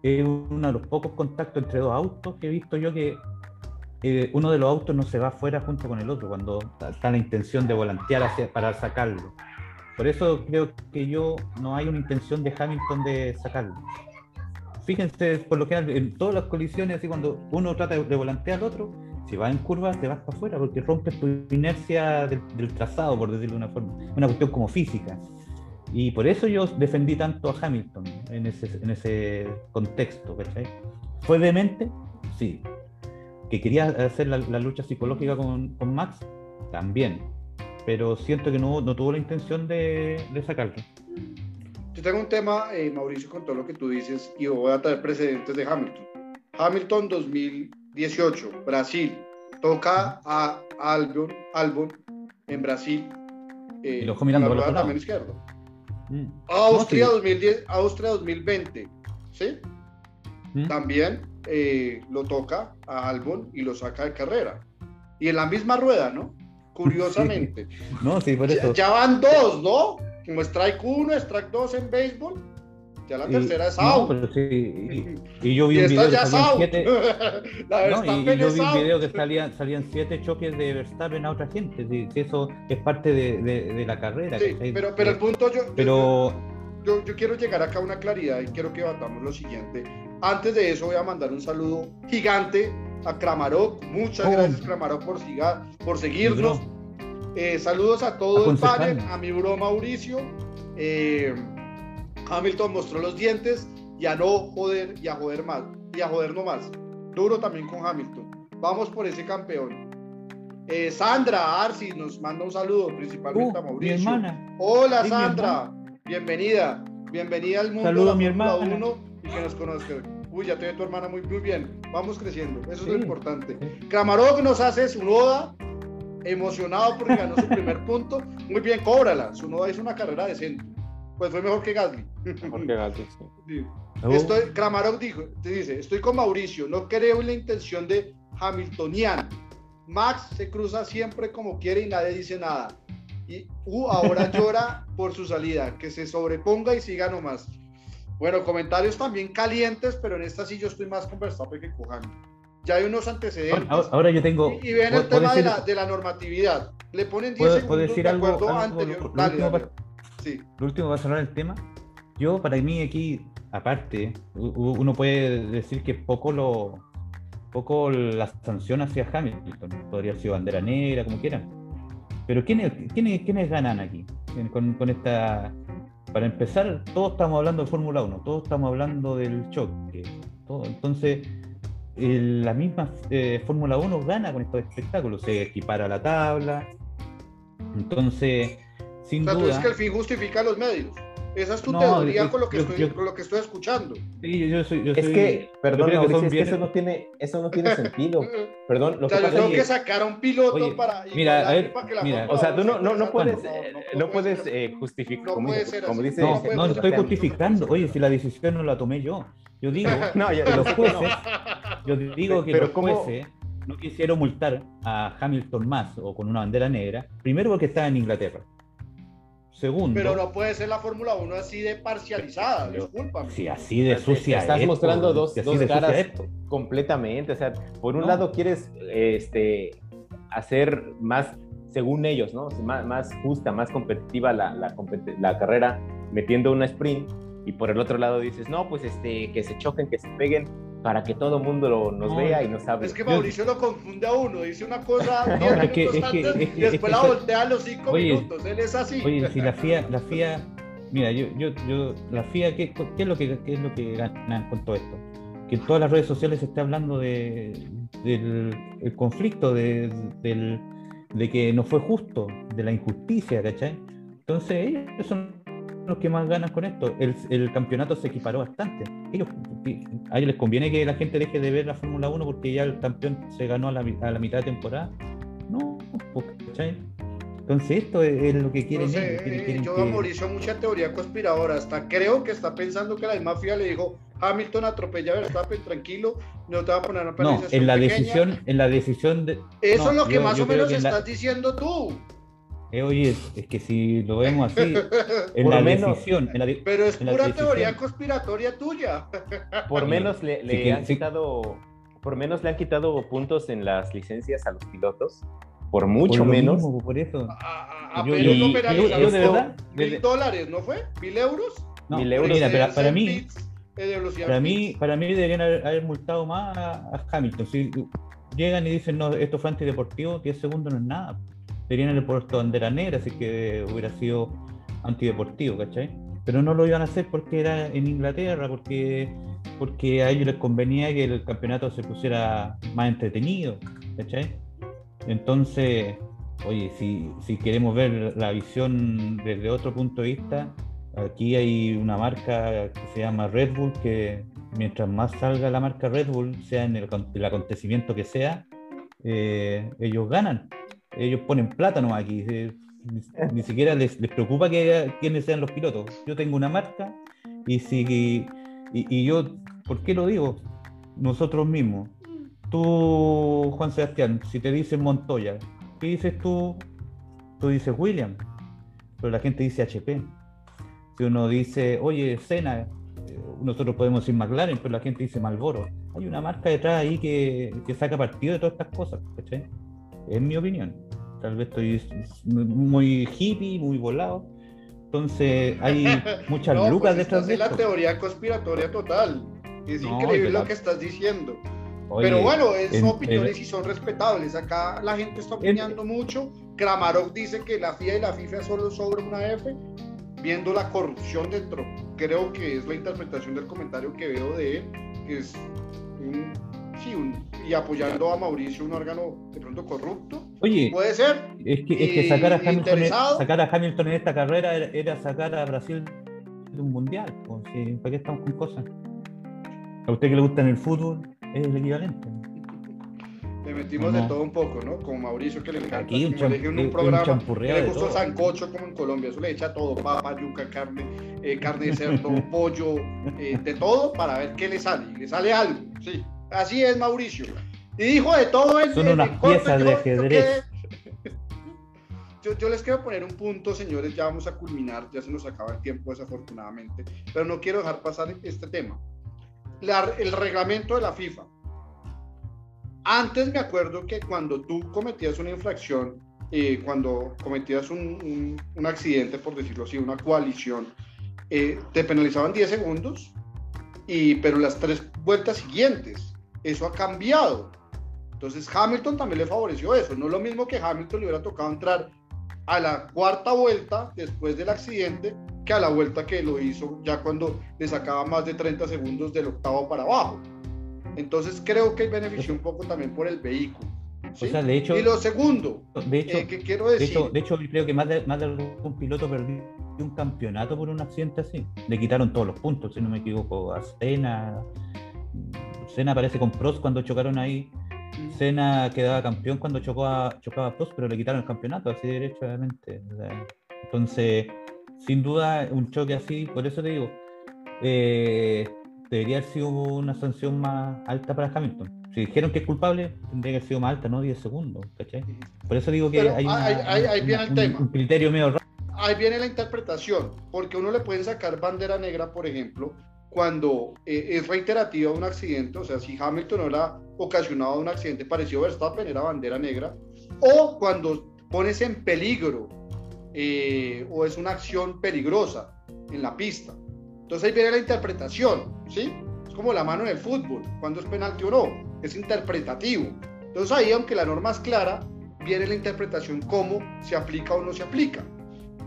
es uno de los pocos contactos entre dos autos que he visto yo que eh, uno de los autos no se va afuera junto con el otro cuando está la intención de volantear hacia, para sacarlo. Por eso creo que yo no hay una intención de Hamilton de sacarlo. Fíjense, por lo general, en todas las colisiones, así cuando uno trata de volantear al otro, si va en curva te vas para afuera porque rompes tu inercia del, trazado, por decirlo de una forma. Una cuestión como física. Y por eso yo defendí tanto a Hamilton en ese, en ese contexto. ¿Fue demente? Sí. ¿Que quería hacer la, lucha psicológica con, con Max? También pero siento que no, no tuvo la intención de, de sacarlo. Yo tengo un tema, eh, Mauricio, con todo lo que tú dices, y voy a traer precedentes de Hamilton. Hamilton 2018, Brasil, toca a Albon, Albon en Brasil. Eh, y lo mirando la también izquierdo. Mm. Austria, 2010, Austria 2020, ¿sí? Mm. También eh, lo toca a Albon y lo saca de carrera. Y en la misma rueda, ¿no? curiosamente. No, sí, por eso. Ya, van dos, ¿no? Como strike 1, strike 2 en béisbol. Ya la tercera es out. No, pero sí, y, yo vi un video que salían siete. no, y, yo vi un video que salían, salían siete choques de Verstappen a otra gente. Si, eso es parte de, de, de la carrera. Sí, pero, pero el punto yo. Pero. yo, yo quiero llegar acá a una claridad y quiero que batamos lo siguiente. Antes de eso voy a mandar un saludo gigante a Kramarok. Muchas Oh. gracias Kramarok por, siga- por seguirnos. Mi Eh, saludos a todo el panel, a mi bro Mauricio. Eh, Hamilton mostró los dientes y a no joder y a joder más. Y a joder no más. Duro también con Hamilton. Vamos por ese campeón. Eh, Sandra Arsi nos manda un saludo, principalmente a Uh, mi Mauricio. hermana. Hola Sí, mi Sandra, bienvenida. Bienvenida al mundo Saludo a mi hermana. 1 y que nos conozca. Uy, ya te ve tu hermana muy, muy bien. Vamos creciendo, eso es lo Sí. importante. Sí. Kramarov nos hace su noda, emocionado porque ganó su primer punto. Muy bien, cóbrala. Su noda hizo una carrera decente. Pues fue mejor que Gasly. Mejor que Gasly, sí. Sí. Oh, Estoy, Kramarov dijo, te dice, estoy con Mauricio, no creo en la intención de Hamiltonian. Max se cruza siempre como quiere y nadie dice nada. Y uh, ahora llora por su salida, que se sobreponga y siga nomás. Bueno, comentarios también calientes, pero en esta sí yo estoy más con Verstappen que Hamilton. Ya hay unos antecedentes. ahora, ahora yo tengo. y, y ven el ¿puedo tema de decir- la, de la normatividad. Le ponen 10 ¿Puedo- segundos decir de algo- acuerdo algo- anterior. lo Dale, último dale. para- Sí. Lo último para cerrar el tema. Yo, para mí, aquí, aparte, uno puede decir que poco lo. Poco la sanción hacia Hamilton. Podría haber sido bandera negra, como quieran. Pero ¿quiénes, quiénes, quiénes ganan aquí? Con, con esta. Para empezar, todos estamos hablando de Fórmula 1, todos estamos hablando del choque. todo. Entonces, la misma eh, Fórmula 1 gana con estos espectáculos, se equipara la tabla. Entonces, sin O sea, tú duda. dices que el fin justifica los medios. Esa es tu No, teoría yo- con, lo que yo- estoy, yo- con lo que estoy escuchando. Sí, yo, yo soy, yo Es soy- que, perdón, que Mauricio, es que eso no tiene, eso no tiene sentido. Perdón, lo o sea, que yo pasa tengo es que sacar a un piloto Oye, para. mira, a ver, para que la mira. O sea, tú no, no, no puedes, no, no no puede puedes justificar, No como, puede dice- ser como así. dice No, estoy justificando. Oye, si la decisión no la tomé yo. Yo digo No, ya- que los jueces, yo digo que Pero los ¿cómo? jueces no quisieron multar a Hamilton más o con una bandera negra. Primero porque estaba en Inglaterra. Segundo, Pero no puede ser la Fórmula 1 así de parcializada, Pero- discúlpame. si así de te sucia estás es, mostrando dos- si dos caras. completamente. O sea, por un No. lado quieres este, hacer más, según ellos, ¿no? Más, más justa, más competitiva la, la, la carrera metiendo una sprint. Y por el otro lado dices, no, pues este, que se choquen, que se peguen, para que todo el mundo lo- nos No, vea y nos hable. Es que Mauricio lo confunde a uno, dice una cosa No, 10 es que- minutos es que- antes es que- y después es la voltea a los 5 Oye, minutos. Él es así. Oye, si la FIA, la FIA, mira, yo, yo, yo, la FIA, ¿qué, qué es lo que, qué es lo que ganan con todo esto? Que en todas las redes sociales se está hablando de, del el conflicto, de, del- de que no fue justo, de la injusticia, ¿cachai? Entonces ellos son los que más ganan con esto. El, el campeonato se equiparó bastante. Ellos, a ellos les conviene que la gente deje de ver la Fórmula 1 porque ya el campeón se ganó a la, a la mitad de temporada. No, pues, ¿cachai? Entonces esto es, lo que No quieren sé, ellos, quieren- eh, quieren yo que- a Mauricio mucha teoría conspiradora, hasta creo que está pensando que la misma FIA le dijo Hamilton atropella a Verstappen, tranquilo, no te va a poner una No, penalización en la pequeña". decisión, en la decisión de. Eso no, es lo que yo- más yo o menos en la- estás diciendo tú. Eh, oye, es que si lo vemos así, en Por la menos- decisión, en la de- Pero es pura decisión- teoría conspiratoria tuya. Por menos le, le sí que- han sí. quitado, por menos le han quitado puntos en las licencias a los pilotos, por mucho menos. mismo, por eso. A, a- a Yo- Pérez yo- lo yo- penalizaron yo de con verdad, mil de- dólares, ¿no fue? ¿Mil euros? No, Mil euros. mira, para mí, eh, para mí, para mí deberían haber, haber multado más a, a Hamilton. Si llegan y dicen, no, esto fue antideportivo, 10 segundos no es nada. Deberían haber puesto bandera negra, así que hubiera sido antideportivo, ¿cachai? Pero no lo iban a hacer porque era en Inglaterra, porque, porque a ellos les convenía que el campeonato se pusiera más entretenido, ¿cachai? Entonces, oye, si, si queremos ver la visión desde otro punto de vista, aquí hay una marca que se llama Red Bull, que mientras más salga la marca Red Bull, sea en el, el acontecimiento que sea, eh, ellos ganan. Ellos ponen plátano aquí. eh, ni, ni siquiera les, les preocupa que quiénes sean los pilotos. Yo tengo una marca y si y, y yo, ¿por qué lo digo? Nosotros mismos. Tú, Juan Sebastián, si te dicen Montoya, ¿qué dices tú? Tú dices William, pero la gente dice HP. Si uno dice, oye, Cena, eh, nosotros podemos decir McLaren, pero la gente dice Malboro. Hay una marca detrás ahí que, que saca partido de todas estas cosas, ¿cachai? Es mi opinión. Tal vez estoy muy hippie, muy volado, Entonces hay muchas No, lucas pues detrás de en la esto. teoría conspiratoria total. Es No, increíble la- lo que estás diciendo. Oye, Pero bueno, es- son en- opiniones en- y son respetables. Acá la gente está opinando mucho. Kramarov dice que la FIA y la FIFA solo sobre una F, viendo la corrupción dentro. Creo que es la interpretación del comentario que veo de él, que es un, sí, un, y apoyando a Mauricio, un órgano de pronto corrupto. Oye, Puede ser. es que, es que sacar, a Hamilton, sacar a Hamilton en esta carrera era, era sacar a Brasil de un mundial. pues, sí, ¿Para qué estamos con cosas? A usted que le gusta en el fútbol, es el equivalente. Le metimos No. de todo un poco, ¿no? Como Mauricio que le encanta. Aquí un champ- un un programa. champurreo que le todo. sancocho como en Colombia. Eso le echa todo: papa, yuca, carne, eh, carne de cerdo, pollo, eh, de todo para ver qué le sale. Y le sale algo. Sí. Así es Mauricio. Y dijo de todo en, Son unas en piezas de yo ajedrez. Yo, yo les quiero poner un punto, señores, ya vamos a culminar, ya se nos acaba el tiempo desafortunadamente, pero no quiero dejar pasar este tema. La- el reglamento de la FIFA. Antes me acuerdo que cuando tú cometías una infracción, eh, cuando cometías un, un- un accidente, por decirlo así, una coalición, eh, te penalizaban 10 segundos, y, pero las tres vueltas siguientes, eso ha cambiado. Entonces Hamilton también le favoreció eso. No es lo mismo que Hamilton le hubiera tocado entrar a la cuarta vuelta después del accidente que a la vuelta que lo hizo ya cuando le sacaba más de 30 segundos del octavo para abajo. Entonces creo que benefició un poco también por el vehículo. ¿sí? O sea, de hecho, y lo segundo, de hecho, eh, que quiero de decir, hecho, de hecho, creo que más de, más de algún piloto perdió un campeonato por un accidente así. Le quitaron todos los puntos, si no me equivoco, a Senna. Senna aparece con Prost cuando chocaron ahí. Senna quedaba campeón cuando chocó a, chocaba a Prost, pero le quitaron el campeonato, así derechamente. Entonces, sin duda, un choque así, por eso te digo, eh, debería haber sido una sanción más alta para Hamilton. Si dijeron que es culpable, tendría que haber sido más alta, no 10 segundos, ¿cachai? Por eso digo que Pero hay, una- ahí- ahí viene el un- tema. un criterio medio raro. ahí viene la interpretación, porque uno le pueden sacar bandera negra, por ejemplo, cuando eh, es reiterativo un accidente, o sea, si Hamilton era ocasionado un accidente parecido a Verstappen, era bandera negra, o cuando pones en peligro eh, o es una acción peligrosa en la pista. Entonces ahí viene la interpretación, ¿sí? Es como la mano en el fútbol, cuando es penalti o no, es interpretativo. Entonces ahí, aunque la norma es clara, viene la interpretación cómo se aplica o no se aplica.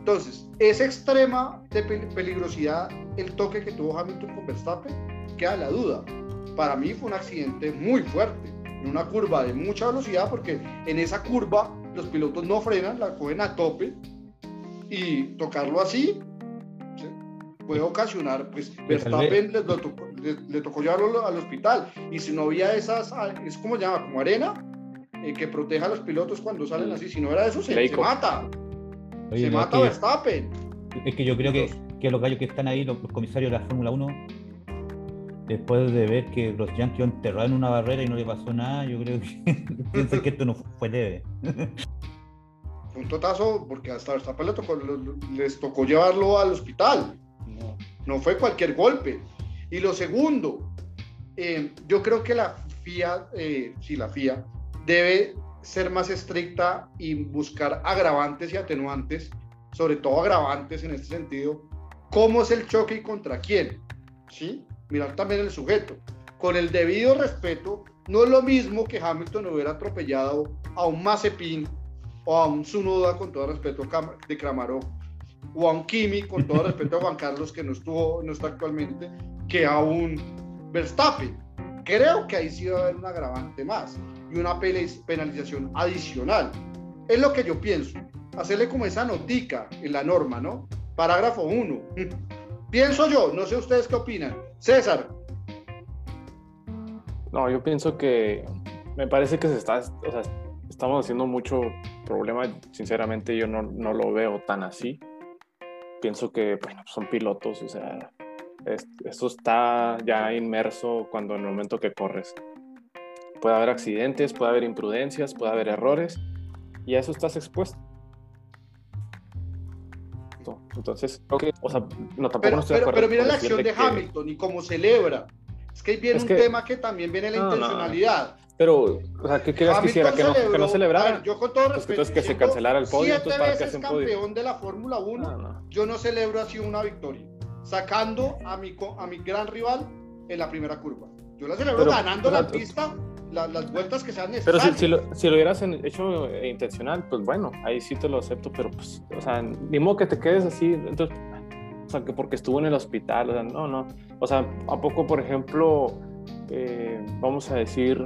Entonces, esa extrema de pe- peligrosidad, el toque que tuvo Hamilton con Verstappen, queda la duda. Para mí fue un accidente muy fuerte, en una curva de mucha velocidad, porque en esa curva los pilotos no frenan, la cogen a tope, y tocarlo así ¿sí? puede ocasionar, pues Verstappen le, tocó, le- le tocó llevarlo al hospital, y si no había esas, ah, es como se llama, como arena, eh, que proteja a los pilotos cuando salen así, si no era eso, se, se mata. Oye, se mata que, Verstappen. es que yo creo que, que los gallos que están ahí, los, los comisarios de la Fórmula 1, después de ver que los Yankees enterraron en una barrera y no le pasó nada, yo creo que piensan que esto no fue leve. Fue un totazo porque hasta Verstappen tocó- les tocó llevarlo al hospital. No, no fue cualquier golpe. Y lo segundo, eh, yo creo que la FIA, eh, sí, la FIA, debe ser más estricta y buscar agravantes y atenuantes, sobre todo agravantes en este sentido, cómo es el choque y contra quién. ¿sí? Mirar también el sujeto. Con el debido respeto, no es lo mismo que Hamilton hubiera atropellado a un Mazepin o a un Tsunoda, con todo respeto de Kramarov, o a un Kimi, con todo respeto a Juan Carlos, que no estuvo, no está actualmente, que a un Verstappen. Creo que ahí sí va a haber un agravante más y una penalización adicional. Es lo que yo pienso. Hacerle como esa notica en la norma, ¿no? Parágrafo 1. Pienso yo, no sé ustedes qué opinan. César, No, yo pienso que me parece que se está, o sea, estamos haciendo mucho problema. Sinceramente, yo no, no lo veo tan así. Pienso que, son pilotos, o sea, es- eso está ya inmerso cuando en el momento que corres. Puede haber accidentes, puede haber imprudencias, puede haber errores, y a eso estás expuesto. Entonces, que, o sea, no, tampoco pero, no estoy pero, pero mira la acción de que- Hamilton y cómo celebra. Es que ahí viene Es un que- tema que también viene la No, no. intencionalidad. Pero, o sea, ¿qué querías que hiciera? ¿Que no, que no celebrara? ver, yo con todo Pues, respeto. entonces que se cancelara el podio, Siete ¿para veces hacen podio? campeón de la Fórmula 1, No, no. yo no celebro así una victoria, sacando a mi, a mi gran rival en la primera curva. Yo la celebro Pero, ganando la pista, la- las vueltas que sean Pero necesarias. si, si, lo, si lo hubieras hecho intencional, pues bueno, ahí sí te lo acepto, pero pues, o sea, ni modo que te quedes así, entonces, o sea, que porque estuvo en el hospital, o sea, no, no. O sea, ¿a poco, por ejemplo, eh, vamos a decir,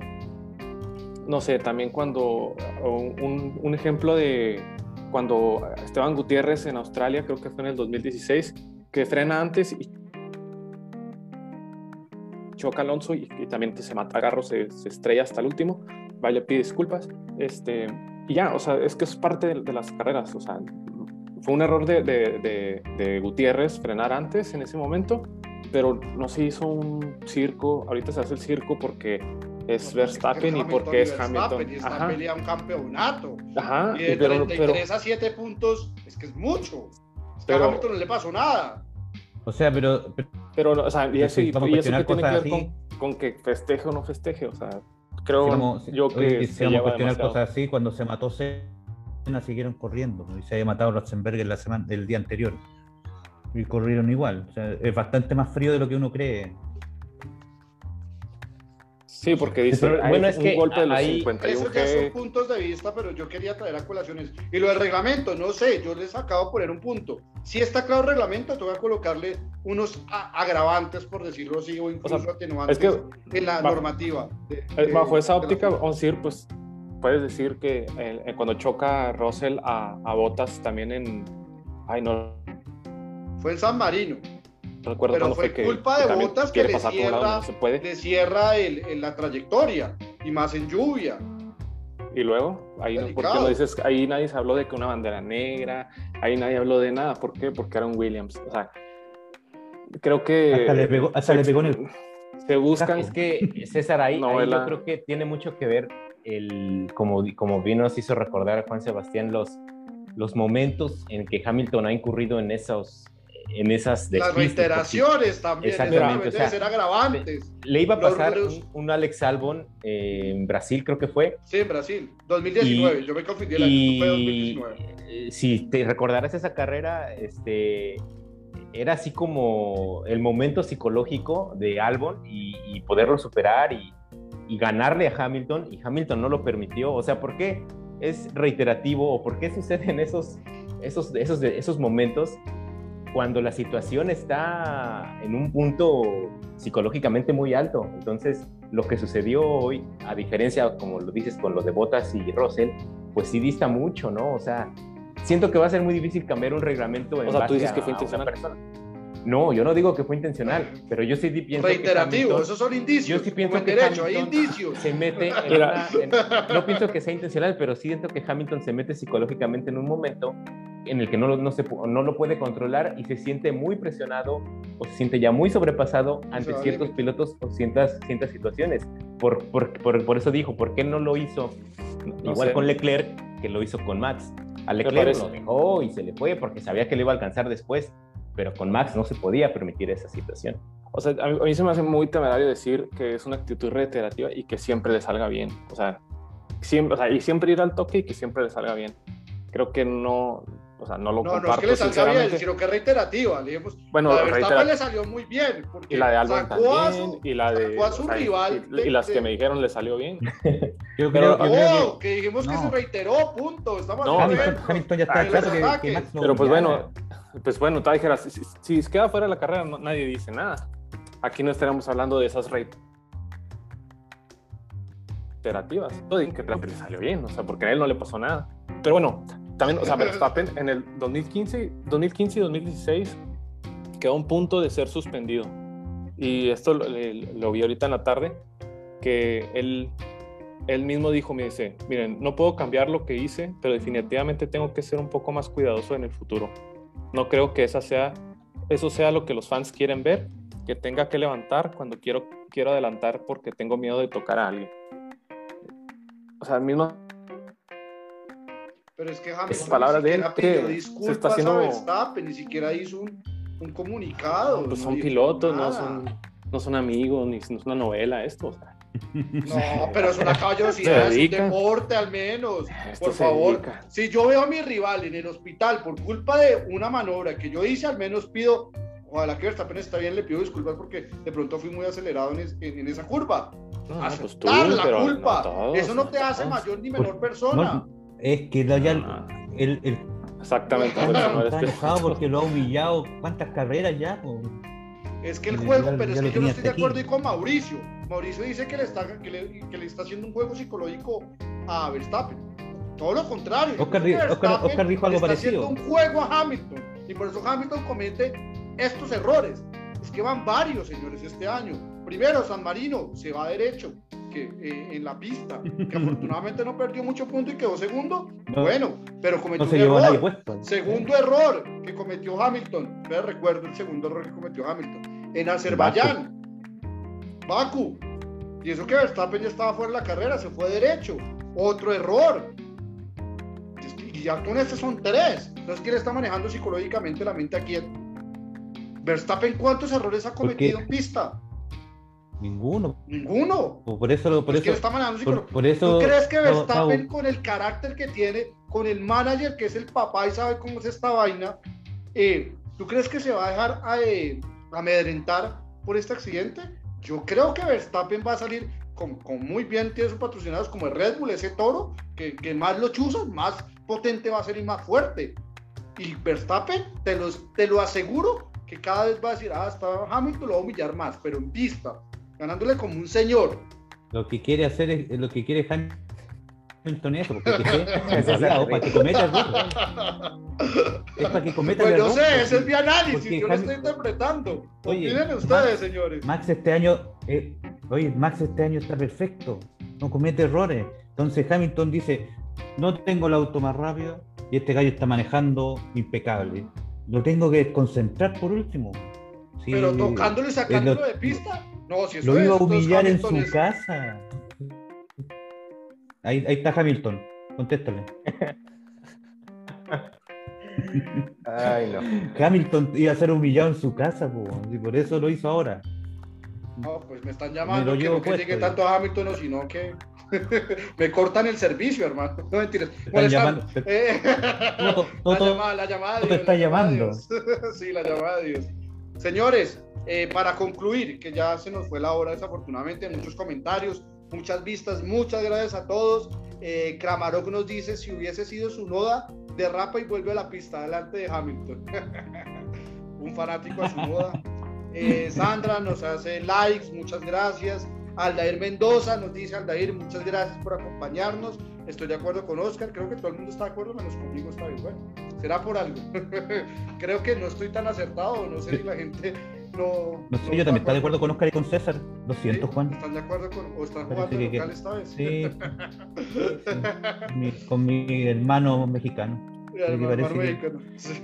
no sé, también cuando, un, un ejemplo de cuando Esteban Gutiérrez en Australia, creo que fue en el 2016, que frena antes y choca Alonso y, y también se mata a Garro, se, se estrella hasta el último, va y le pide disculpas, este, y ya, o sea, es que es parte de, de las carreras, o sea, fue un error de, de, de, de Gutiérrez frenar antes en ese momento, pero no se hizo un circo, ahorita se hace el circo porque es Verstappen y porque es Hamilton. Y está Ajá, pelea un campeonato. ajá, Y de pero, 33 pero, a 7 puntos, es que es mucho. Es que Pero- a Hamilton no le pasó nada. O sea, pero, pero pero, o sea, y eso, y, y eso que tiene que ver con, con que festeje o no festeje, o sea, creo si vamos, yo que si vamos a cuestionar demasiado. cosas así, cuando se mató Senna siguieron corriendo y se había matado Ratzenberger la semana, el día anterior y corrieron igual. O sea, es bastante más frío de lo que uno cree. Sí, porque dice, pero, hay bueno, es un que golpe de los ahí- 51 Esos ya son puntos de vista, pero yo quería traer a colaciones. Y lo del reglamento, no sé, yo les acabo de poner un punto. Si está claro el reglamento, te voy a colocarle unos agravantes, por decirlo así, o incluso O sea, atenuantes es que en la bajo- normativa. de- Eh, de- Bajo esa óptica, FIA. vamos a decir, pues puedes decir que eh, eh, cuando choca Russell a, a Bottas también en. Ay, no Fue en San Marino. Recuerdo Pero fue fue que, culpa que de también Bottas que le cierra- no se puede. Le cierra el, el- la trayectoria, y más en lluvia. Y luego, ahí no, ¿por qué no dices? Ahí nadie se habló de que una bandera negra, ahí nadie habló de nada. ¿Por qué? Porque era un Williams. O sea, creo que. Hasta le pegó- hasta se, le pegó en el- se buscan. Es que César, ahí, ahí yo creo que tiene mucho que ver el, como, como bien nos hizo recordar Juan Sebastián, los, los momentos en que Hamilton ha incurrido en esos en esas Las reiteraciones también, Exactamente, o sea, ser agravantes. Le iba a pasar los- un, un Alex Albon eh, en Brasil, creo que fue, Sí, en Brasil, 2019, Y- yo me confundí el año, fue y 2019. eh, si te recordarás esa carrera, este, era así como el momento psicológico de Albon y, y poderlo superar y, y ganarle a Hamilton y Hamilton no lo permitió. O sea, ¿por qué es reiterativo o por qué suceden esos, esos, esos, esos momentos cuando la situación está en un punto psicológicamente muy alto? Entonces, lo que sucedió hoy, a diferencia, como lo dices, con lo de Bottas y Russell, pues sí dista mucho, ¿no? O sea, siento que va a ser muy difícil cambiar un reglamento en O sea, tú base dices a- que fue a una intencional. persona. No, yo no digo que fue intencional, pero yo sí pienso que Reiterativo, Hamilton esos son indicios. yo sí pienso que derecho, hay Hamilton indicios. se mete en una- en- no pienso que sea intencional, pero sí siento que Hamilton se mete psicológicamente en un momento en el que no no se, no lo puede controlar y se siente muy presionado o se siente ya muy sobrepasado ante ciertos pilotos o ciertas, ciertas situaciones. Por, por, por, por eso dijo, ¿por qué no lo hizo No igual sé. con Leclerc que lo hizo con Max? A Leclerc lo dejó y se le fue porque sabía que le iba a alcanzar después, pero con Max no se podía permitir esa situación. O sea, a mí, a mí se me hace muy temerario decir que es una actitud reiterativa y que siempre le salga bien. O sea, siempre, o sea, y siempre ir al toque y que siempre le salga bien. Creo que no, o sea, no lo No, no es comparto que le salga bien, sino que es reiterativa. Le dijimos, Bueno, la de reitera- le salió muy bien. Porque y la de Albon sacó a también, su- y la de... sacó a su o sea, y- rival y, y las de- que me dijeron le salió bien. Yo creo, yo creo ¡Oh! Que dijimos que no. se reiteró, punto. Estamos No, que Hamilton. Hamilton ya está claro que, que Max no Pero pues bueno, pues bueno, dijera, si, si- si queda fuera de la carrera, no- nadie dice nada. Aquí no estaremos hablando de esas reiterativas. Todo que le salió bien, o sea, porque a él no le pasó nada. Pero bueno, también, o sea, Verstappen en el 2015, 2015 y 2016 quedó a un punto de ser suspendido. Y esto lo, lo vi ahorita en la tarde, que él, él mismo dijo, me dice, miren, no puedo cambiar lo que hice, pero definitivamente tengo que ser un poco más cuidadoso en el futuro. No creo que esa sea, eso sea lo que los fans quieren ver, que tenga que levantar cuando quiero, quiero adelantar porque tengo miedo de tocar a alguien. O sea, el mismo Pero es que Hamilton Es palabra ni de él pidió se disculpas está haciendo- a Verstappen, ni siquiera hizo un, un comunicado. pues no son pilotos, no son... no son amigos, ni no es una novela esto. O sea. No, pero es una caballerosidad, es un deporte al menos. Esto Por se favor, si yo veo a mi rival en el hospital por culpa de una maniobra que yo hice, al menos pido, ojalá que Verstappen está bien, le pido disculpas porque de pronto fui muy acelerado en, es- en- en esa curva. No, pues tú, la pero culpa. no todos, Eso no te hace mayor ni menor persona. Es que lo- ya el, Ah, el, el- Exactamente. por eso no está enojado porque lo ha humillado cuántas carreras ya. po? Es que el juego, ya- pero ya es que yo no estoy de acuerdo aquí. con Mauricio. Mauricio dice que le, está, que, le, que le está haciendo un juego psicológico a Verstappen. Todo lo contrario. Oscar Oscar- Oscar dijo le algo está parecido. haciendo un juego a Hamilton. Y por eso Hamilton comete estos errores. Es que van varios, señores, este año. Primero, San Marino se va derecho que, eh, en la pista, que afortunadamente no perdió mucho punto y quedó segundo. No- bueno, pero cometió No se un a error. puesto. Segundo error que cometió Hamilton. Ve, recuerdo el segundo error que cometió Hamilton. En Azerbaiyán. Baku. Y eso que Verstappen ya estaba fuera de la carrera, se fue derecho. Otro error. Y ya con este son tres. Entonces, ¿quién está manejando psicológicamente la mente aquí? Verstappen, ¿cuántos errores ha cometido en pista? Ninguno. Ninguno. Po- Por eso, lo- por ¿Quién eso, está manejando por, eso. ¿Tú crees que no, Verstappen, no, con el carácter que tiene, con el manager que es el papá y sabe cómo es esta vaina, eh, ¿tú crees que se va a dejar eh, amedrentar por este accidente? Yo creo que Verstappen va a salir con, con muy bien, tiene sus patrocinados como el Red Bull, ese toro, que, que más lo chuza, más potente va a ser y más fuerte. Y Verstappen, te, los, te lo aseguro, que cada vez va a decir, ah, está Hamilton, lo va a humillar más, pero en pista, ganándole como un señor. Lo que quiere hacer es lo que quiere Hamilton es porque es es el para que cometa errores. Es para que cometa Pues no errores, sé, ese es mi análisis, yo lo estoy interpretando. Oye, Opinen ustedes, Max- señores. Max este año, eh, oye, Max este año está perfecto, no comete errores. Entonces Hamilton dice, no tengo el auto más rápido y este gallo está manejando impecable. Lo tengo que concentrar por último. Sí, Pero tocándolo y sacándolo lo- de pista. No, si eso Lo iba a humillar en su es- casa. Ahí, ahí está Hamilton, contéstale. Ay, no. Hamilton iba a ser humillado en su casa, po, y por eso lo hizo ahora. No, pues me están Me llamando, lo que llevo no que puesto, llegue tanto a Hamilton, no, sino que me cortan el servicio, hermano. No mentiras. Están llamando- Eh, Todo- la todo- llamada, la llamada todo te Dios, está la llamando. Dios. sí, la llamada de Dios. Señores, eh, para concluir, que ya se nos fue la hora desafortunadamente, muchos comentarios, muchas vistas, muchas gracias a todos. Eh, Kramarok nos dice, si hubiese sido su noda, derrapa y vuelve a la pista delante de Hamilton. Un fanático a su noda. Eh, Sandra nos hace likes, muchas gracias. Aldair Mendoza nos dice, Aldair, muchas gracias por acompañarnos. Estoy de acuerdo con Oscar, creo que todo el mundo está de acuerdo, menos conmigo está bien. Bueno, será por algo. creo que no estoy tan acertado, no sé si la gente no... No sé, yo también estoy de acuerdo con Oscar y con César. Lo siento, ¿Sí? Juan. ¿Están de acuerdo con, o están jugando que- local esta vez? Sí, mi- con mi hermano mexicano. Ya, hermano, que- mexicano. Sí.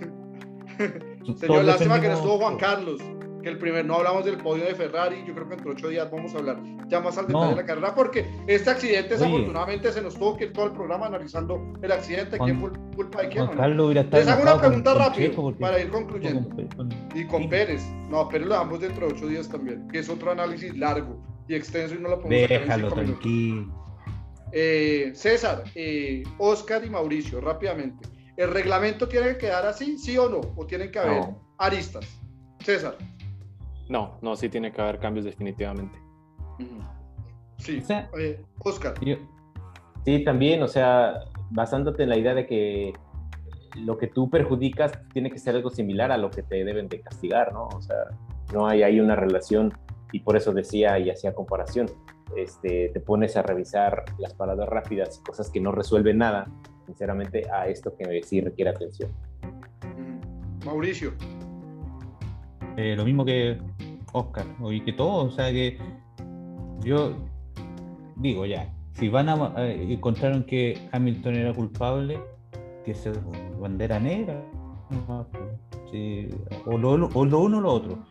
Todos Señor, lástima que no estuvo Juan Carlos, que el primer, no hablamos del podio de Ferrari, yo creo que entre ocho días vamos a hablar ya más al detalle No. de la carrera, porque este accidente desafortunadamente se nos tuvo que ir todo el programa analizando el accidente, quién fue culpa de quién. Les hago una con- pregunta con Checo para ir concluyendo. con- con- Y con. Pérez, no, Pérez lo damos dentro de ocho días también, que es otro análisis largo y extenso y no lo podemos sacar en Déjalo tranquilo. Eh, César, eh, Oscar y Mauricio, rápidamente. ¿El reglamento tiene que quedar así, sí o no? ¿O tienen que haber No. aristas? César. No, no, sí tiene que haber cambios definitivamente. Sí. O sea- Eh, Oscar. Yo- Sí, también, o sea, basándote en la idea de que lo que tú perjudicas tiene que ser algo similar a lo que te deben de castigar, ¿no? O sea, no hay ahí una relación y por eso decía y hacía comparación. Este, te pones a revisar las paradas rápidas, cosas que no resuelven nada, sinceramente, a esto que sí requiere atención. Mauricio. Eh, lo mismo que Oscar, y que todo, o sea que yo digo ya, si van a eh, encontraron que Hamilton era culpable, que se bandera negra, sí, o, lo, uno o lo otro.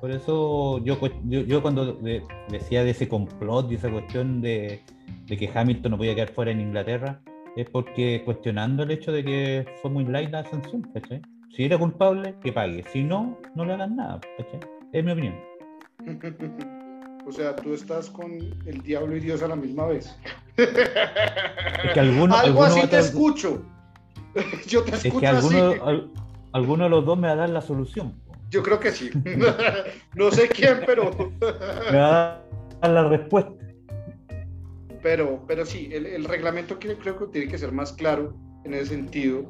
Por eso yo, yo, yo cuando de- decía de ese complot y esa cuestión de, que Hamilton no podía quedar fuera en Inglaterra, es porque cuestionando el hecho de que fue muy light la sanción, ¿cachai? Si era culpable, que pague. Si no, no le hagan nada, ¿cachai? Es mi opinión. o sea, tú estás con el diablo y Dios a la misma vez. Es que alguno, Algo alguno así te escucho. Yo te Es escucho que alguno, así. al- alguno de los dos me va a dar la solución. Yo creo que sí. no sé quién, pero, Me va a dar la respuesta. pero, pero sí, el, el reglamento creo que tiene que ser más claro en ese sentido,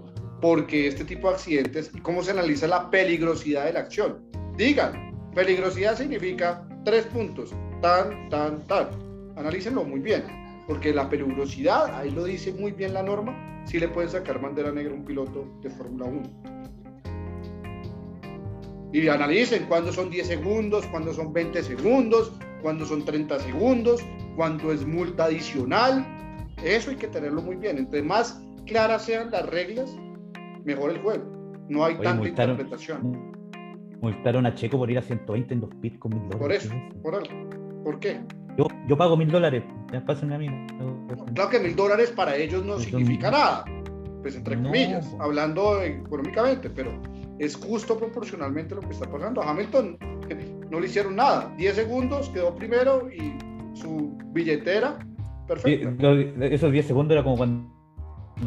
porque este tipo de accidentes y cómo se analiza la peligrosidad de la acción. Digan, peligrosidad significa tres puntos, tan, tan, tan. Analícenlo muy bien, porque la peligrosidad, ahí lo dice muy bien la norma, sí le pueden sacar bandera negra a un piloto de Fórmula 1. Y analicen cuándo son 10 segundos, cuándo son 20 segundos, cuándo son 30 segundos, cuándo es multa adicional. Eso hay que tenerlo muy bien. Entre más claras sean las reglas, mejor el juego. No hay Oye, tanta multaron- interpretación. Multaron a Checo por ir a 120 en dos pits con mil dólares. Por eso, por algo. ¿Por qué? Yo, yo pago mil dólares. Ya pasen a mí. Claro que mil dólares para ellos no Eso significa nada, pues entre comillas, po. hablando económicamente, pero es justo proporcionalmente lo que está pasando. A Hamilton no le hicieron nada. 10 segundos, quedó primero y su billetera, Sí, perfecta. lo- esos 10 segundos era como cuando,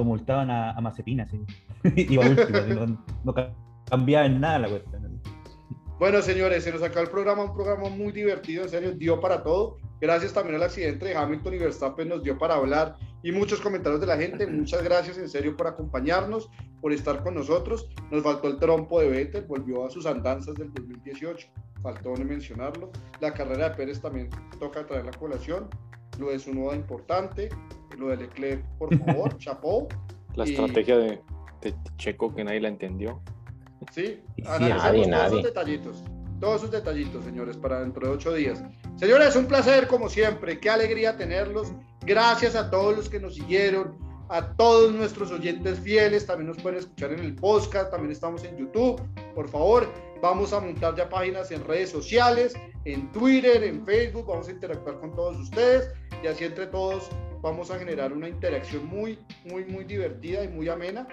multaban a, a así. Iba último, no, no ca- cambiaba en nada la cuestión. Bueno, señores, se nos acabó el programa, un programa muy divertido, en serio, dio para todo. Gracias también al accidente de Hamilton y Verstappen, nos dio para hablar y muchos comentarios de la gente. Muchas gracias, en serio, por acompañarnos, por estar con nosotros. Nos faltó el trompo de Vettel, volvió a sus andanzas del 2018, faltó no mencionarlo. La carrera de Pérez también toca traer la colación. Lo de su noda importante, lo de Leclerc, por favor, chapó. La Y- estrategia de, de Checo que nadie la entendió. Sí, nadie, todos nadie. sus detallitos. Todos sus detallitos, señores, para dentro de ocho días. Señores, un placer como siempre. Qué alegría tenerlos. Gracias a todos los que nos siguieron, a todos nuestros oyentes fieles. También nos pueden escuchar en el podcast. También estamos en YouTube. Por favor, vamos a montar ya páginas en redes sociales, en Twitter, en Facebook. Vamos a interactuar con todos ustedes y así entre todos vamos a generar una interacción muy, muy, muy divertida y muy amena.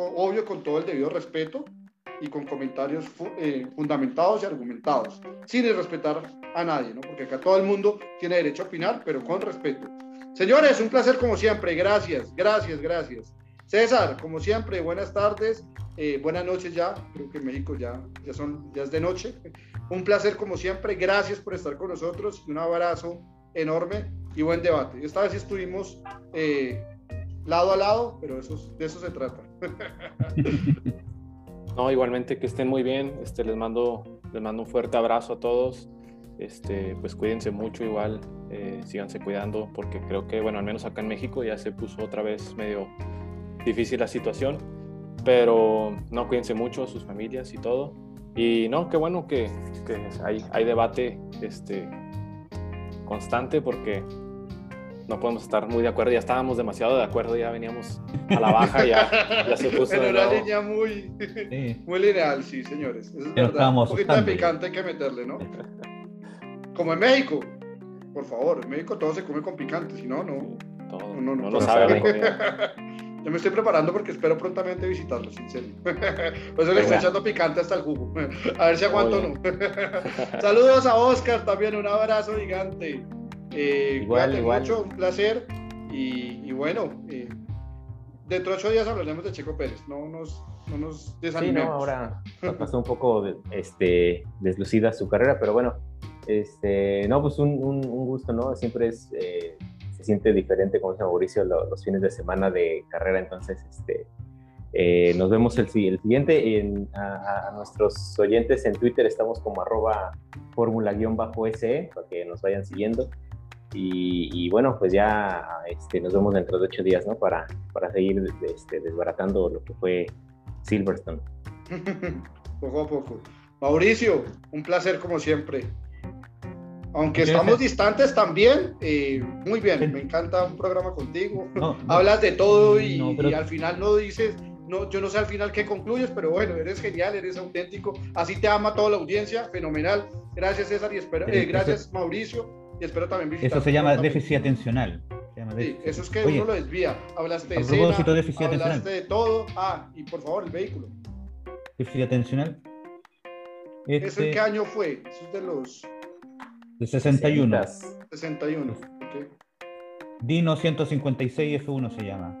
Obvio, con todo el debido respeto y con comentarios eh, fundamentados y argumentados, sin irrespetar a nadie, ¿no? Porque acá todo el mundo tiene derecho a opinar, pero con respeto. Señores, un placer como siempre. Gracias, gracias, gracias. César, como siempre, buenas tardes, eh, buenas noches ya. Creo que en México ya, ya, son, ya es de noche. Un placer como siempre. Gracias por estar con nosotros un abrazo enorme y buen debate. Esta vez estuvimos eh, lado a lado, pero eso, es- de eso se trata. No, igualmente que estén muy bien. Este, les mando, les mando un fuerte abrazo a todos. Este, pues cuídense mucho igual, eh, síganse cuidando porque creo que, bueno, al menos acá en México ya se puso otra vez medio difícil la situación, pero no, cuídense mucho, sus familias y todo. Y no, qué bueno que, que hay, hay debate este, constante porque no podemos estar muy de acuerdo, ya estábamos demasiado de acuerdo, ya veníamos a la baja, ya, ya se puso en de una línea muy, Sí. muy lineal, sí, señores. Eso es Ya verdad. Un poquito de picante hay que meterle, ¿no? Como en México. Por favor, en México todo se come con picante, si no, no. Todo, No, no, no, no lo sabe. Yo me estoy preparando porque espero prontamente visitarlos, en serio. Por eso le estoy echando picante hasta el jugo. A ver si aguanto o no. Saludos a Oscar también, un abrazo gigante. Eh, Igual, igual. mucho, un placer. Y, y bueno, eh, dentro de ocho días hablaremos de Checo Pérez. No nos, no nos Sí, desanimemos. no, ahora pasó un poco este, deslucida su carrera, pero bueno, este, no, pues un, un- un gusto, ¿no? Siempre es, eh, se siente diferente, como dice Mauricio, lo- los fines de semana de carrera, entonces, este, eh, nos vemos el, el siguiente. En- a, a nuestros oyentes en Twitter estamos como arroba fórmula-se para que nos vayan siguiendo. Y, y bueno, pues ya este, nos vemos dentro de ocho días, ¿no? Para, para seguir este, desbaratando lo que fue Silverstone. poco a poco. Mauricio, un placer como siempre. Aunque estamos distantes también, eh, muy bien, Sí. me encanta un programa contigo. No, no. Hablas de todo y, No, pero- y al final no dices, no, yo no sé al final qué concluyes, pero bueno, eres genial, eres auténtico, así te ama toda la audiencia, fenomenal. Gracias César y espero, Pero eh, gracias Mauricio y espero también visitar. Eso se llama déficit atencional. Sí, eso es que Oye, uno lo desvía. Hablaste de escena, déficit hablaste atencional. de todo. Ah, y por favor, el vehículo. déficit atencional. ¿Eso en Este, qué año fue? Eso es de los De 61. 61. ok. Dino 156 F1 se llama.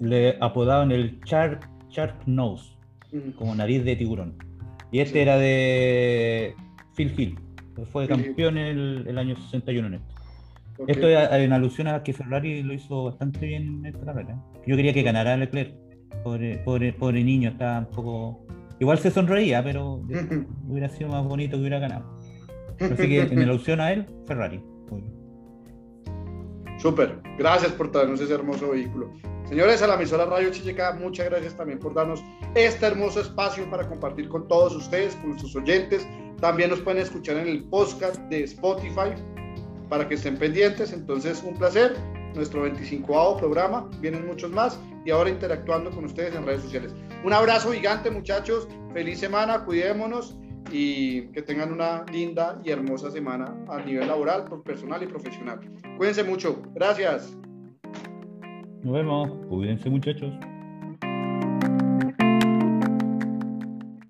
Le- apodaban el Shark, Shark Nose, Ujú. como nariz de tiburón. Y este Sí. era de Phil Hill. Que Fue campeón en el, el año 61 en esto. Ok. Esto es en alusión a que Ferrari lo hizo bastante bien en esta carrera. Yo quería que ganara Leclerc. Pobre, pobre, pobre niño, estaba un poco. Igual se sonreía, pero hubiera sido más bonito que hubiera ganado. Así que en alusión a él, Ferrari. Súper, gracias por traernos ese hermoso vehículo. Señores, a la emisora Radio Chicheca, muchas gracias también por darnos este hermoso espacio para compartir con todos ustedes, con nuestros oyentes. También nos pueden escuchar en el podcast de Spotify para que estén pendientes. Entonces, un placer. Nuestro 25 programa, vienen muchos más y ahora interactuando con ustedes en redes sociales. Un abrazo gigante, muchachos. Feliz semana, cuidémonos y que tengan una linda y hermosa semana a nivel laboral, personal y profesional. Cuídense mucho. Gracias. Nos vemos. Cuídense, muchachos.